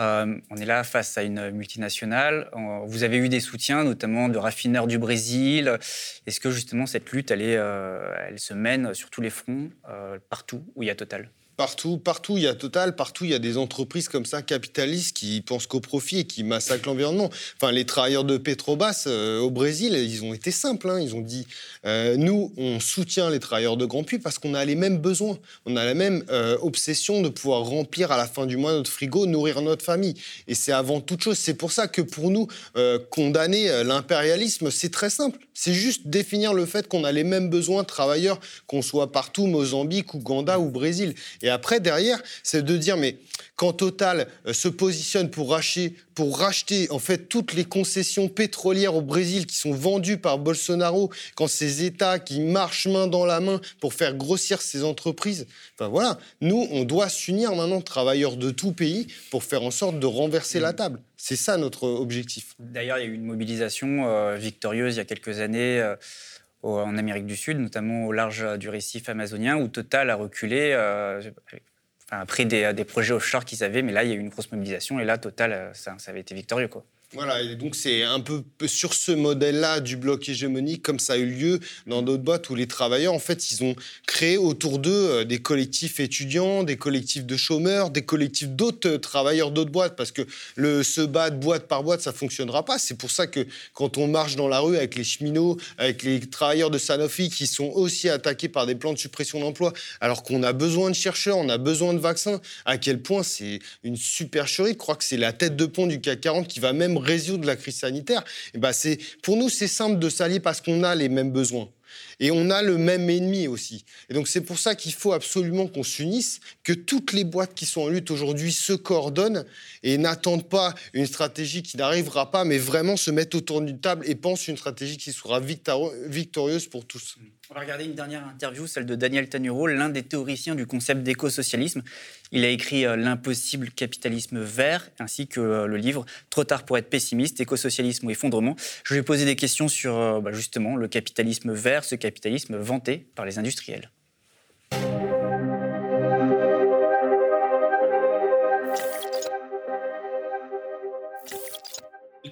Euh, on est là face à une multinationale. Vous avez eu des soutiens, notamment de raffineurs du Brésil. Est-ce que justement cette lutte, elle, euh, elle se mène sur tous les fronts, euh, partout où il y a Total? Partout, partout, il y a Total, partout, il y a des entreprises comme ça, capitalistes, qui pensent qu'au profit et qui massacrent l'environnement. Enfin, les travailleurs de Petrobras euh, au Brésil, ils ont été simples. Hein. Ils ont dit euh, nous, on soutient les travailleurs de Grand Puy parce qu'on a les mêmes besoins. On a la même euh, obsession de pouvoir remplir à la fin du mois notre frigo, nourrir notre famille. Et c'est avant toute chose. C'est pour ça que pour nous, condamner l'impérialisme, c'est très simple. C'est juste définir le fait qu'on a les mêmes besoins travailleurs, qu'on soit partout, Mozambique, Ouganda ou Brésil. Et après, derrière, c'est de dire, mais quand Total euh, se positionne pour racheter, pour racheter en fait toutes les concessions pétrolières au Brésil qui sont vendues par Bolsonaro, quand ces États qui marchent main dans la main pour faire grossir ces entreprises, enfin voilà, nous, on doit s'unir maintenant, travailleurs de tout pays, pour faire en sorte de renverser la table. C'est ça notre objectif. D'ailleurs, il y a eu une mobilisation euh, victorieuse il y a quelques années. Euh, en Amérique du Sud, notamment au large du récif amazonien, où Total a reculé euh, après des, des, projets offshore qu'ils avaient. Mais là, il y a eu une grosse mobilisation et là, Total, euh, ça, ça avait été victorieux. Quoi. Voilà, donc c'est un peu sur ce modèle-là du bloc hégémonique, comme ça a eu lieu dans d'autres boîtes où les travailleurs, en fait, ils ont créé autour d'eux euh, des collectifs étudiants, des collectifs de chômeurs, des collectifs d'autres travailleurs d'autres boîtes, parce que se battre boîte par boîte, ça fonctionnera pas. C'est pour ça que quand on marche dans la rue avec les cheminots, avec les travailleurs de Sanofi qui sont aussi attaqués par des plans de suppression d'emploi, alors qu'on a besoin de chercheurs, on a besoin de vaccins, à quel point c'est une supercherie Je crois que c'est la tête de pont du CAC 40 qui va même résoudre la crise sanitaire, eh ben c'est, pour nous, c'est simple de s'allier parce qu'on a les mêmes besoins. Et on a le même ennemi aussi. Et donc c'est pour ça qu'il faut absolument qu'on s'unisse, que toutes les boîtes qui sont en lutte aujourd'hui se coordonnent et n'attendent pas une stratégie qui n'arrivera pas, mais vraiment se mettent autour d'une table et pensent une stratégie qui sera victorieuse pour tous. On va regarder une dernière interview, celle de Daniel Tanuro, l'un des théoriciens du concept d'écosocialisme. Il a écrit euh, L'impossible capitalisme vert, ainsi que euh, le livre Trop tard pour être pessimiste, écosocialisme ou effondrement. Je lui ai posé des questions sur euh, bah, justement le capitalisme vert, ce capitalisme vanté par les industriels.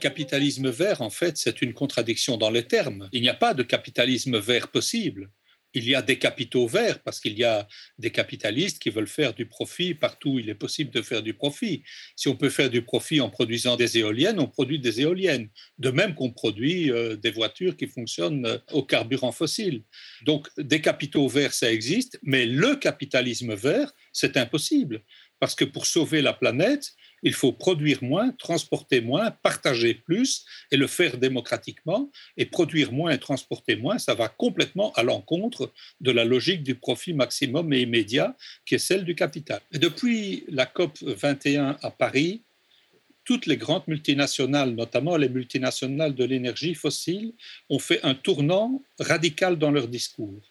Capitalisme vert, en fait, c'est une contradiction dans les termes. Il n'y a pas de capitalisme vert possible. Il y a des capitaux verts parce qu'il y a des capitalistes qui veulent faire du profit partout où il est possible de faire du profit. Si on peut faire du profit en produisant des éoliennes, on produit des éoliennes. De même qu'on produit euh, des voitures qui fonctionnent euh, au carburant fossile. Donc des capitaux verts, ça existe, mais le capitalisme vert, c'est impossible. Parce que pour sauver la planète, il faut produire moins, transporter moins, partager plus et le faire démocratiquement. Et produire moins et transporter moins, ça va complètement à l'encontre de la logique du profit maximum et immédiat qui est celle du capital. Depuis la COP 21 à Paris, toutes les grandes multinationales, notamment les multinationales de l'énergie fossile, ont fait un tournant radical dans leur discours.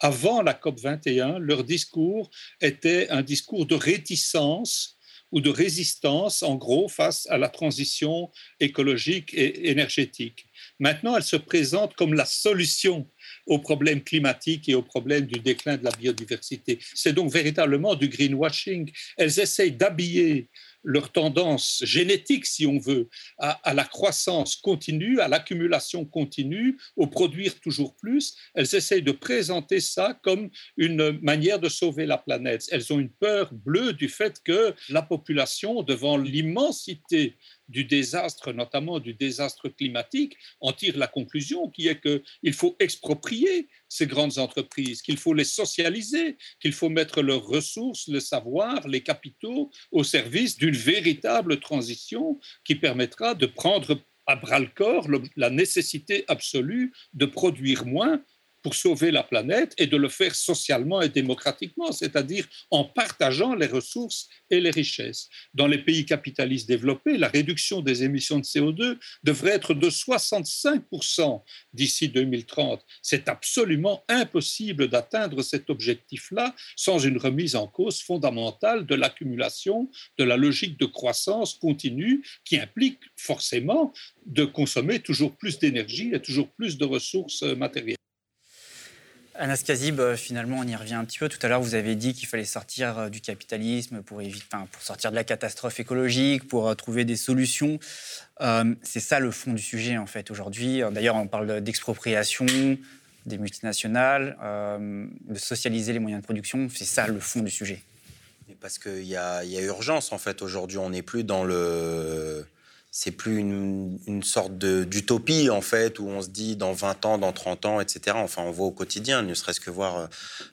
Avant la COP 21, leur discours était un discours de réticence ou de résistance, en gros, face à la transition écologique et énergétique. Maintenant, elle se présente comme la solution aux problèmes climatiques et aux problèmes du déclin de la biodiversité. C'est donc véritablement du greenwashing. Elles essayent d'habiller leur tendance génétique, si on veut, à, la croissance continue, à l'accumulation continue, au produire toujours plus, elles essayent de présenter ça comme une manière de sauver la planète. Elles ont une peur bleue du fait que la population, devant l'immensité du désastre, notamment du désastre climatique, en tire la conclusion qui est qu'il faut exproprier ces grandes entreprises, qu'il faut les socialiser, qu'il faut mettre leurs ressources, le savoir, les capitaux au service d'une véritable transition qui permettra de prendre à bras le corps la nécessité absolue de produire moins pour sauver la planète et de le faire socialement et démocratiquement, c'est-à-dire en partageant les ressources et les richesses. Dans les pays capitalistes développés, la réduction des émissions de CO2 devrait être de 65% d'ici 2030. C'est absolument impossible d'atteindre cet objectif-là sans une remise en cause fondamentale de l'accumulation, de la logique de croissance continue qui implique forcément de consommer toujours plus d'énergie et toujours plus de ressources matérielles. Anas Kazib, euh, finalement, on y revient un petit peu. Tout à l'heure, vous avez dit qu'il fallait sortir euh, du capitalisme pour, éviter, pour sortir de la catastrophe écologique, pour euh, trouver des solutions. c'est ça le fond du sujet, en fait, aujourd'hui. D'ailleurs, on parle d'expropriation des multinationales, de socialiser les moyens de production. C'est ça le fond du sujet. Parce qu'il y y a urgence, en fait, aujourd'hui. On n'est plus dans le c'est plus une, sorte d'utopie, en fait, où on se dit dans 20 ans, dans 30 ans, etc. Enfin, on voit au quotidien, ne serait-ce que voir euh,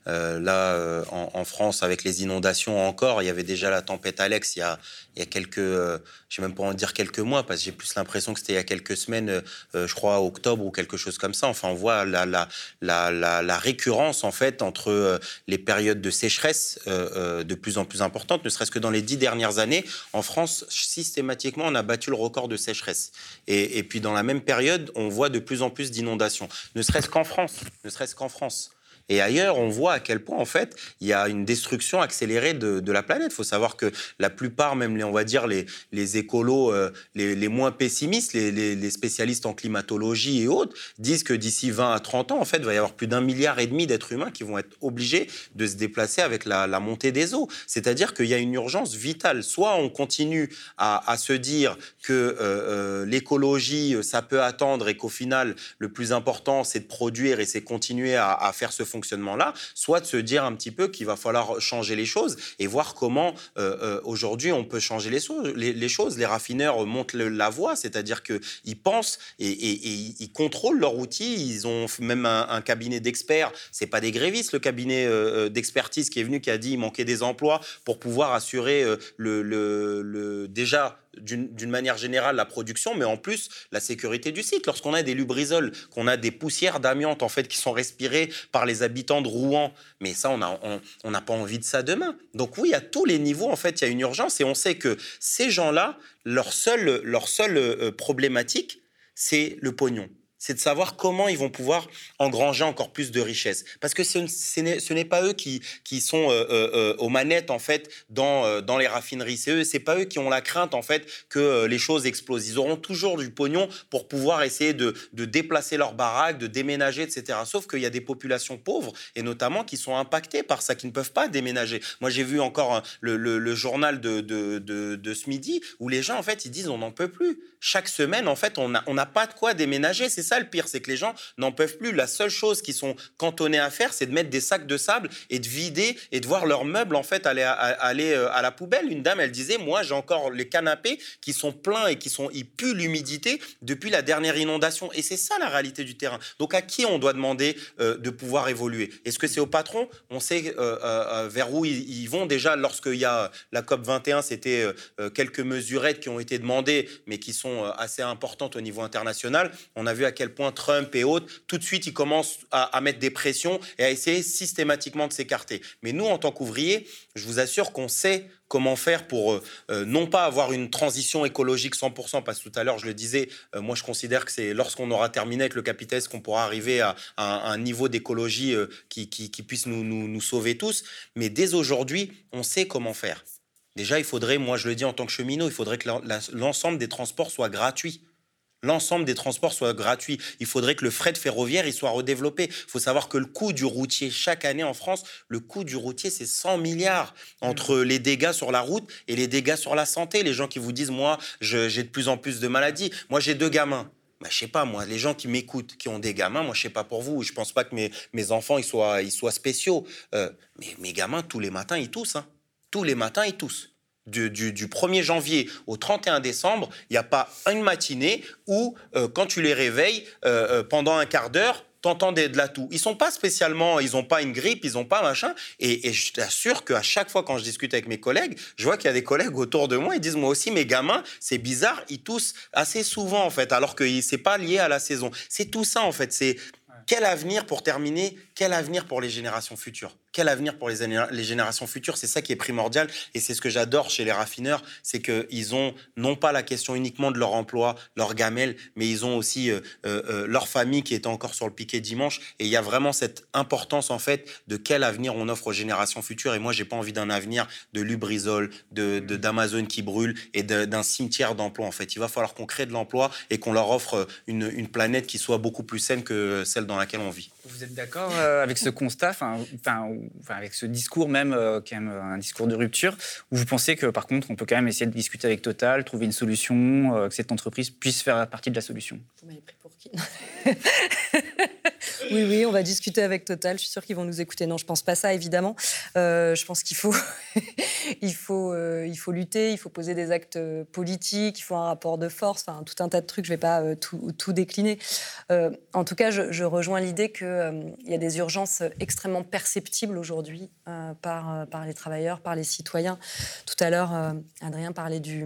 euh, là, euh, en, France, avec les inondations encore, il y avait déjà la tempête Alex il y a, quelques, je je vais même pas en dire quelques mois, parce que j'ai plus l'impression que c'était il y a quelques semaines, je crois, octobre ou quelque chose comme ça. Enfin, on voit la récurrence, en fait, entre les périodes de sécheresse de plus en plus importantes, ne serait-ce que dans les dix dernières années, en France, systématiquement, on a battu le record de sécheresse. Et, puis dans la même période, on voit de plus en plus d'inondations, ne serait-ce qu'en France, ne serait-ce qu'en France. Et ailleurs, on voit à quel point, en fait, il y a une destruction accélérée de, la planète. Il faut savoir que la plupart, même les, on va dire les, les écolos euh, les, moins pessimistes, les, spécialistes en climatologie et autres, disent que d'ici 20 à 30 ans, en fait, il va y avoir plus d'un milliard et demi d'êtres humains qui vont être obligés de se déplacer avec la, montée des eaux. C'est-à-dire qu'il y a une urgence vitale. Soit on continue à, se dire que euh, euh, l'écologie, ça peut attendre et qu'au final, le plus important, c'est de produire et c'est continuer à, à faire ce fonctionnement-là, soit de se dire un petit peu qu'il va falloir changer les choses et voir comment euh, euh, aujourd'hui on peut changer les, choses. Les raffineurs montent la voie, c'est-à-dire qu'ils pensent et, ils contrôlent leur outil. Ils ont même un, cabinet d'experts. C'est pas des grévistes, le cabinet euh, d'expertise qui est venu qui a dit qu'il manquait des emplois pour pouvoir assurer le, le déjà d'une manière générale la production, mais en plus la sécurité du site. Lorsqu'on a des lubrisols, qu'on a des poussières d'amiante en fait qui sont respirées par les habitants de Rouen, mais ça on n'a on, pas envie de ça demain. Donc oui, à tous les niveaux en fait il y a une urgence et on sait que ces gens-là, leur seule, leur seule euh, problématique, c'est le pognon c'est de savoir comment ils vont pouvoir engranger encore plus de richesses. Parce que ce, n'est pas eux qui, sont euh, euh, euh, aux manettes, en fait, dans, les raffineries. C'est eux, c'est pas eux qui ont la crainte, en fait, que les choses explosent. Ils auront toujours du pognon pour pouvoir essayer de, déplacer leurs baraques, de déménager, etc. Sauf qu'il y a des populations pauvres, et notamment qui sont impactées par ça, qui ne peuvent pas déménager. Moi, j'ai vu encore le, le, journal de, de, ce midi, où les gens, en fait, ils disent on n'en peut plus. Chaque semaine, en fait, on n'a pas de quoi déménager. C'est ça le pire, c'est que les gens n'en peuvent plus. La seule chose qu'ils sont cantonnés à faire, c'est de mettre des sacs de sable et de vider et de voir leurs meubles en fait aller euh, à la poubelle. Une dame, elle disait, moi j'ai encore les canapés qui sont pleins et qui sont, ils puent l'humidité depuis la dernière inondation. Et c'est ça la réalité du terrain. Donc à qui on doit demander euh, de pouvoir évoluer? Est-ce que c'est au patron? On sait euh, vers où ils, vont déjà. Lorsqu'il y a la COP 21, c'était quelques mesurettes qui ont été demandées, mais qui sont assez importantes au niveau international. On a vu à quel point Trump et autres, tout de suite, ils commencent à, mettre des pressions et à essayer systématiquement de s'écarter. Mais nous, en tant qu'ouvriers, je vous assure qu'on sait comment faire pour euh, euh, non pas avoir une transition écologique 100%, parce que tout à l'heure je le disais, euh, moi je considère que c'est lorsqu'on aura terminé avec le capitalisme qu'on pourra arriver à, un niveau d'écologie qui, puisse nous, nous, sauver tous. Mais dès aujourd'hui, on sait comment faire. Déjà, il faudrait, moi je le dis en tant que cheminot, il faudrait que l'ensemble des transports soient gratuits l'ensemble des transports soit gratuit. Il faudrait que le fret ferroviaire il soit redéveloppé. Il faut savoir que le coût du routier, chaque année en France, le coût du routier, c'est 100 milliards entre mmh. les dégâts sur la route et les dégâts sur la santé. Les gens qui vous disent, moi, j'ai de plus en plus de maladies. Moi, j'ai deux gamins. Bah, je sais pas, moi, les gens qui m'écoutent, qui ont des gamins, moi, je sais pas pour vous, je pense pas que mes, mes enfants, ils soient, ils soient spéciaux. Euh, mais mes gamins, tous les matins, ils toussent. Hein. Tous les matins, ils toussent. Du, du- du 1er janvier au 31 décembre, il n'y a pas une matinée où, euh, quand tu les réveilles, euh, euh, pendant un quart d'heure, t'entends des- de la toux. Ils sont pas spécialement, ils n'ont pas une grippe, ils n'ont pas machin. Et, et je t'assure qu'à chaque fois quand je discute avec mes collègues, je vois qu'il y a des collègues autour de moi, ils disent moi aussi mes gamins, c'est bizarre, ils toussent assez souvent en fait, alors que c'est pas lié à la saison. C'est tout ça en fait. C'est quel avenir pour terminer Quel avenir pour les générations futures? Quel avenir pour les, générations futures? C'est ça qui est primordial et c'est ce que j'adore chez les raffineurs, c'est qu'ils ont non pas la question uniquement de leur emploi, leur gamelle, mais ils ont aussi euh, euh, euh, leur famille qui est encore sur le piquet dimanche. Et il y a vraiment cette importance en fait de quel avenir on offre aux générations futures. Et moi, j'ai pas envie d'un avenir de Lubrizol, de de- d'Amazon qui brûle et de- d'un cimetière d'emplois. En fait, il va falloir qu'on crée de l'emploi et qu'on leur offre une, une planète qui soit beaucoup plus saine que celle dans laquelle on vit. Vous êtes d'accord euh, avec ce constat, enfin, avec ce discours même, euh, même un discours de rupture, où vous pensez que par contre, on peut quand même essayer de discuter avec Total, trouver une solution, euh, que cette entreprise puisse faire partie de la solution? Oui, oui, on va discuter avec Total. Je suis sûre qu'ils vont nous écouter. Non, je pense pas ça, évidemment. Euh, je pense qu'il faut, il faut, euh, il faut lutter, il faut poser des actes euh, politiques, il faut un rapport de force, enfin tout un tas de trucs. Je vais pas tout, décliner. En tout cas, je, rejoins l'idée qu'il y a des urgences extrêmement perceptibles aujourd'hui par, les travailleurs, par les citoyens. Tout à l'heure, Adrien parlait du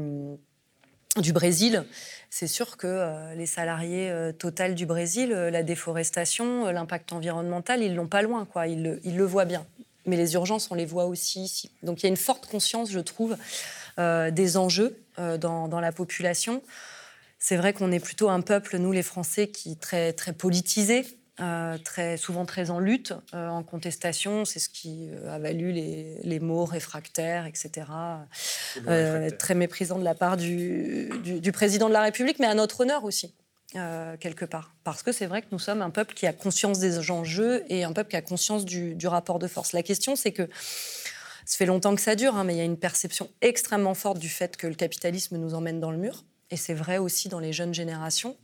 Brésil, c'est sûr que euh, les salariés euh, total du Brésil, euh, la déforestation, l'impact environnemental, ils l'ont pas loin, quoi. Ils le, voient bien. Mais les urgences, on les voit aussi ici. Donc il y a une forte conscience, je trouve, des enjeux dans, dans la population. C'est vrai qu'on est plutôt un peuple, nous les Français, qui est très, très politisé, euh, très, souvent très en lutte, euh, en contestation. C'est ce qui euh, a valu les, les mots réfractaires, etc. Euh, très méprisant de la part du, du- du président de la République, mais à notre honneur aussi, quelque part. Parce que c'est vrai que nous sommes un peuple qui a conscience des enjeux et un peuple qui a conscience du, du rapport de force. La question, c'est que ça fait longtemps que ça dure, hein, mais il y a une perception extrêmement forte du fait que le capitalisme nous emmène dans le mur. Et c'est vrai aussi dans les jeunes générations.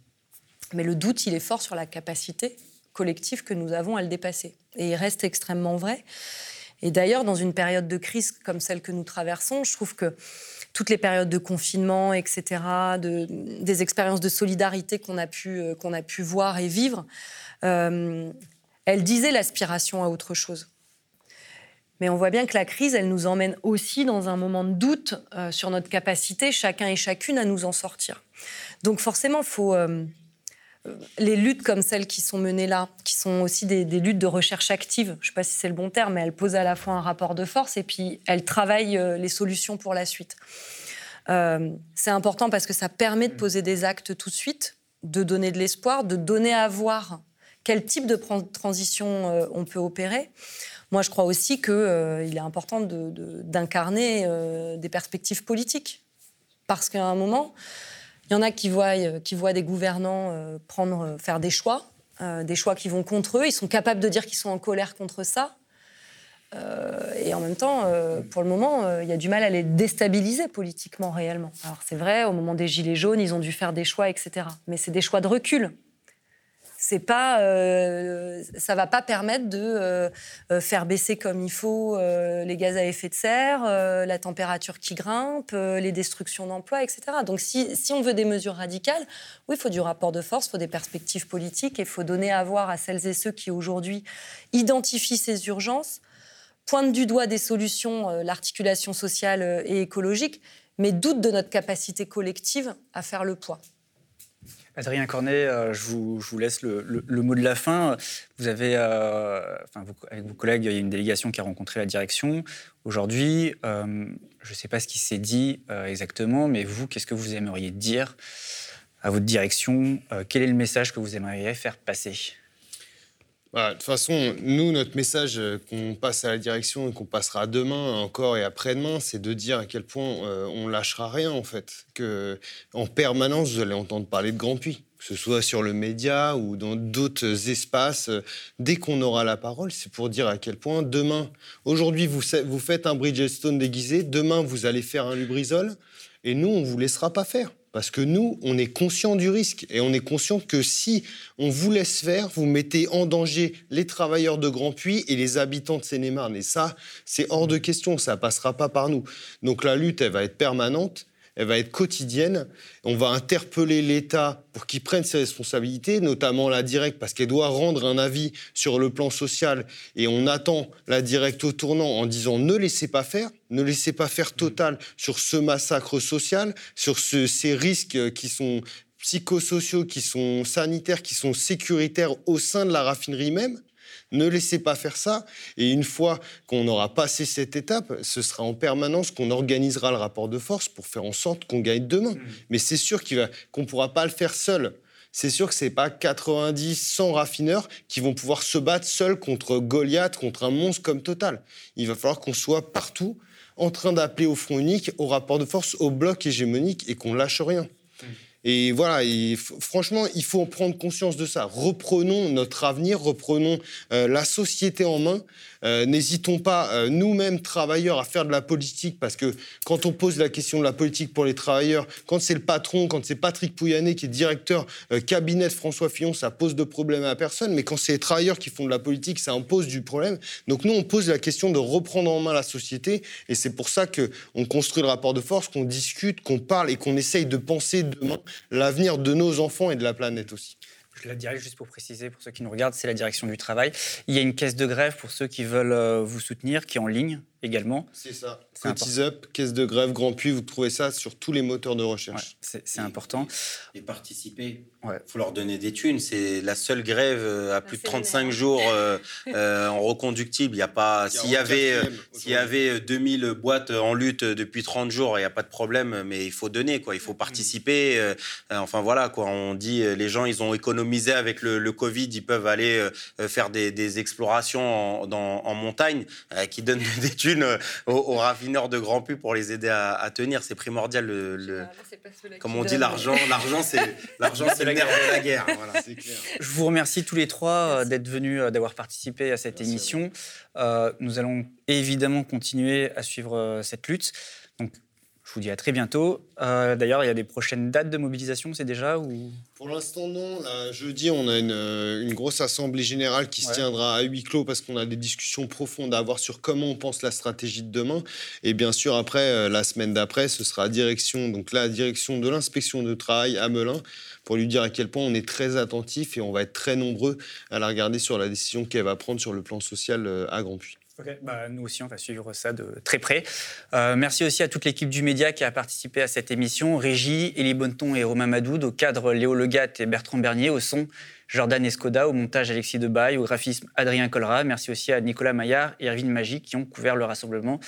Mais le doute, il est fort sur la capacité collective que nous avons à le dépasser. Et il reste extrêmement vrai. Et d'ailleurs, dans une période de crise comme celle que nous traversons, je trouve que toutes les périodes de confinement, etc., de- des expériences de solidarité qu'on a, pu, euh, a pu voir et vivre, euh, elles disaient l'aspiration à autre chose. Mais on voit bien que la crise, elle nous emmène aussi dans un moment de doute euh, sur notre capacité, chacun et chacune, à nous en sortir. Donc forcément, il faut... les luttes comme celles qui sont menées là, qui sont aussi des, luttes de recherche active, je ne sais pas si c'est le bon terme, mais elles posent à la fois un rapport de force et puis elles travaillent euh, les solutions pour la suite. Euh, c'est important parce que ça permet de poser des actes tout de suite, de donner de l'espoir, de donner à voir quel type de transition euh, on peut opérer. Moi, je crois aussi qu'il est important d'incarner des perspectives politiques. Parce qu'à un moment, il y en a qui voient, euh, qui voient des gouvernants euh, prendre, euh, faire des choix, des choix qui vont contre eux. Ils sont capables de dire qu'ils sont en colère contre ça. Et en même temps, pour le moment, il y a du mal à les déstabiliser politiquement, réellement. Alors c'est vrai, au moment des Gilets jaunes, ils ont dû faire des choix, etc. Mais c'est des choix de recul. C'est pas, euh, ça va pas permettre de euh, euh, faire baisser comme il faut les gaz à effet de serre, la température qui grimpe, les destructions d'emplois, etc. Donc si, si on veut des mesures radicales, oui, il faut du rapport de force, il faut des perspectives politiques et il faut donner à voir à celles et ceux qui aujourd'hui identifient ces urgences, pointent du doigt des solutions, l'articulation sociale et écologique, mais doutent de notre capacité collective à faire le poids. Adrien Cornet, euh, je, vous, laisse le, mot de la fin. Vous avez, euh, avec vos collègues, il y a une délégation qui a rencontré la direction. Aujourd'hui, euh, je ne sais pas ce qui s'est dit exactement, mais vous, qu'est-ce que vous aimeriez dire à votre direction? Quel est le message que vous aimeriez faire passer? Bah, De toute façon, nous, notre message euh, qu'on passe à la direction et qu'on passera demain encore et après-demain, c'est de dire à quel point euh, on lâchera rien, en fait. Que en permanence, vous allez entendre parler de Grand Puy, que ce soit sur le média ou dans d'autres espaces. euh, Dès qu'on aura la parole, c'est pour dire à quel point demain, aujourd'hui, vous, vous faites un Bridgestone déguisé, demain, vous allez faire un Lubrizol, et nous, on vous laissera pas faire. Parce que nous, on est conscient du risque et on est conscient que si on vous laisse faire, vous mettez en danger les travailleurs de Grand Puy et les habitants de Seine-et-Marne. Et ça, c'est hors de question, ça passera pas par nous. Donc la lutte, elle va être permanente elle va être quotidienne. On va interpeller l'État pour qu'il prenne ses responsabilités, notamment la directe, parce qu'elle doit rendre un avis sur le plan social. Et on attend la directe au tournant en disant ne laissez pas faire, ne laissez pas faire total sur ce massacre social, sur ces risques qui sont psychosociaux, qui sont sanitaires, qui sont sécuritaires au sein de la raffinerie même. Ne laissez pas faire ça. Et une fois qu'on aura passé cette étape, ce sera en permanence qu'on organisera le rapport de force pour faire en sorte qu'on gagne demain. Mmh. Mais c'est sûr qu'on ne pourra pas le faire seul. C'est sûr que ce n'est pas 90, 100 raffineurs qui vont pouvoir se battre seuls contre Goliath, contre un monstre comme Total. Il va falloir qu'on soit partout en train d'appeler au front unique, au rapport de force, au bloc hégémonique et qu'on lâche rien. Et voilà, franchement, il faut prendre conscience de ça. Reprenons notre avenir, reprenons euh, la société en main. Euh, n'hésitons pas, euh, nous-mêmes, travailleurs, à faire de la politique, parce que quand on pose la question de la politique pour les travailleurs, quand c'est le patron, quand c'est Patrick Pouyanné qui est directeur cabinet de François Fillon, ça pose de problèmes à personne. Mais quand c'est les travailleurs qui font de la politique, ça impose du problème. Donc nous, on pose la question de reprendre en main la société. Et c'est pour ça qu'on construit le rapport de force, qu'on discute, qu'on parle et qu'on essaye de penser demain l'avenir de nos enfants et de la planète aussi. Je la dirais juste pour préciser, pour ceux qui nous regardent, c'est la direction du travail. Il y a une caisse de grève pour ceux qui veulent euh, vous soutenir, qui est en ligne également. C'est ça. Cotis Up, caisse de grève, Grand Puy, vous trouvez ça sur tous les moteurs de recherche. c'est important. Et, participer. Il faut leur donner des thunes. C'est la seule grève euh, à plus de 35 jours euh, euh, en reconductible. Il y a pas. S'il y avait, s'il y avait 2000 boîtes en lutte depuis 30 jours, il n'y a pas de problème. Mais il faut donner, quoi. Il faut participer. enfin voilà, quoi. On dit les gens, ils ont économisé avec le, Covid, ils peuvent aller faire des, explorations en, en montagne qui donnent des thunes euh, aux, raffineurs de Grand Pu pour les aider à, tenir. C'est primordial. Le, comme on dit, l'argent, l'argent, c'est l'argent, c'est le nerf de la guerre. Je vous remercie tous les trois euh, d'être venus, euh, d'avoir participé à cette émission. nous allons évidemment continuer à suivre cette lutte. Vous dis à très bientôt. Euh, d'ailleurs, il y a des prochaines dates de mobilisation, c'est déjà ou... Pour l'instant, non. jeudi, on a une, une, grosse assemblée générale qui se tiendra à huis clos parce qu'on a des discussions profondes à avoir sur comment on pense la stratégie de demain. Et bien sûr, après, euh, la semaine d'après, ce sera direction, donc la direction de l'inspection de travail à Melun pour lui dire à quel point on est très attentif et on va être très nombreux à la regarder sur la décision qu'elle va prendre sur le plan social euh, à Grand Puy. Bah, nous aussi, on va suivre ça de très près. Euh, merci aussi à toute l'équipe du Média qui a participé à cette émission. Régie, Élie Bonneton et Romain Madoud, au cadre Léo Legat et Bertrand Bernier, au son Jordan Escoda, au montage Alexis Debaille, au graphisme Adrien Colra. Merci aussi à Nicolas Maillard et Erwin Magie qui ont couvert le rassemblement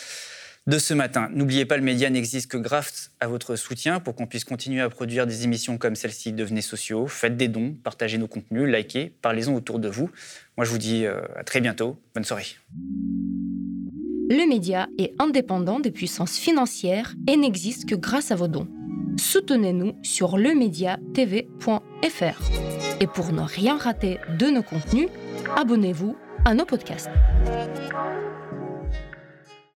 de ce matin. N'oubliez pas, le média n'existe que grâce à votre soutien pour qu'on puisse continuer à produire des émissions comme celle-ci. Devenez sociaux, faites des dons, partagez nos contenus, likez, parlez-en autour de vous. Moi, je vous dis euh, à très bientôt. Bonne soirée. Le média est indépendant des puissances financières et n'existe que grâce à vos dons. Soutenez-nous sur lemediatv.fr. Et pour ne rien rater de nos contenus, abonnez-vous à nos podcasts.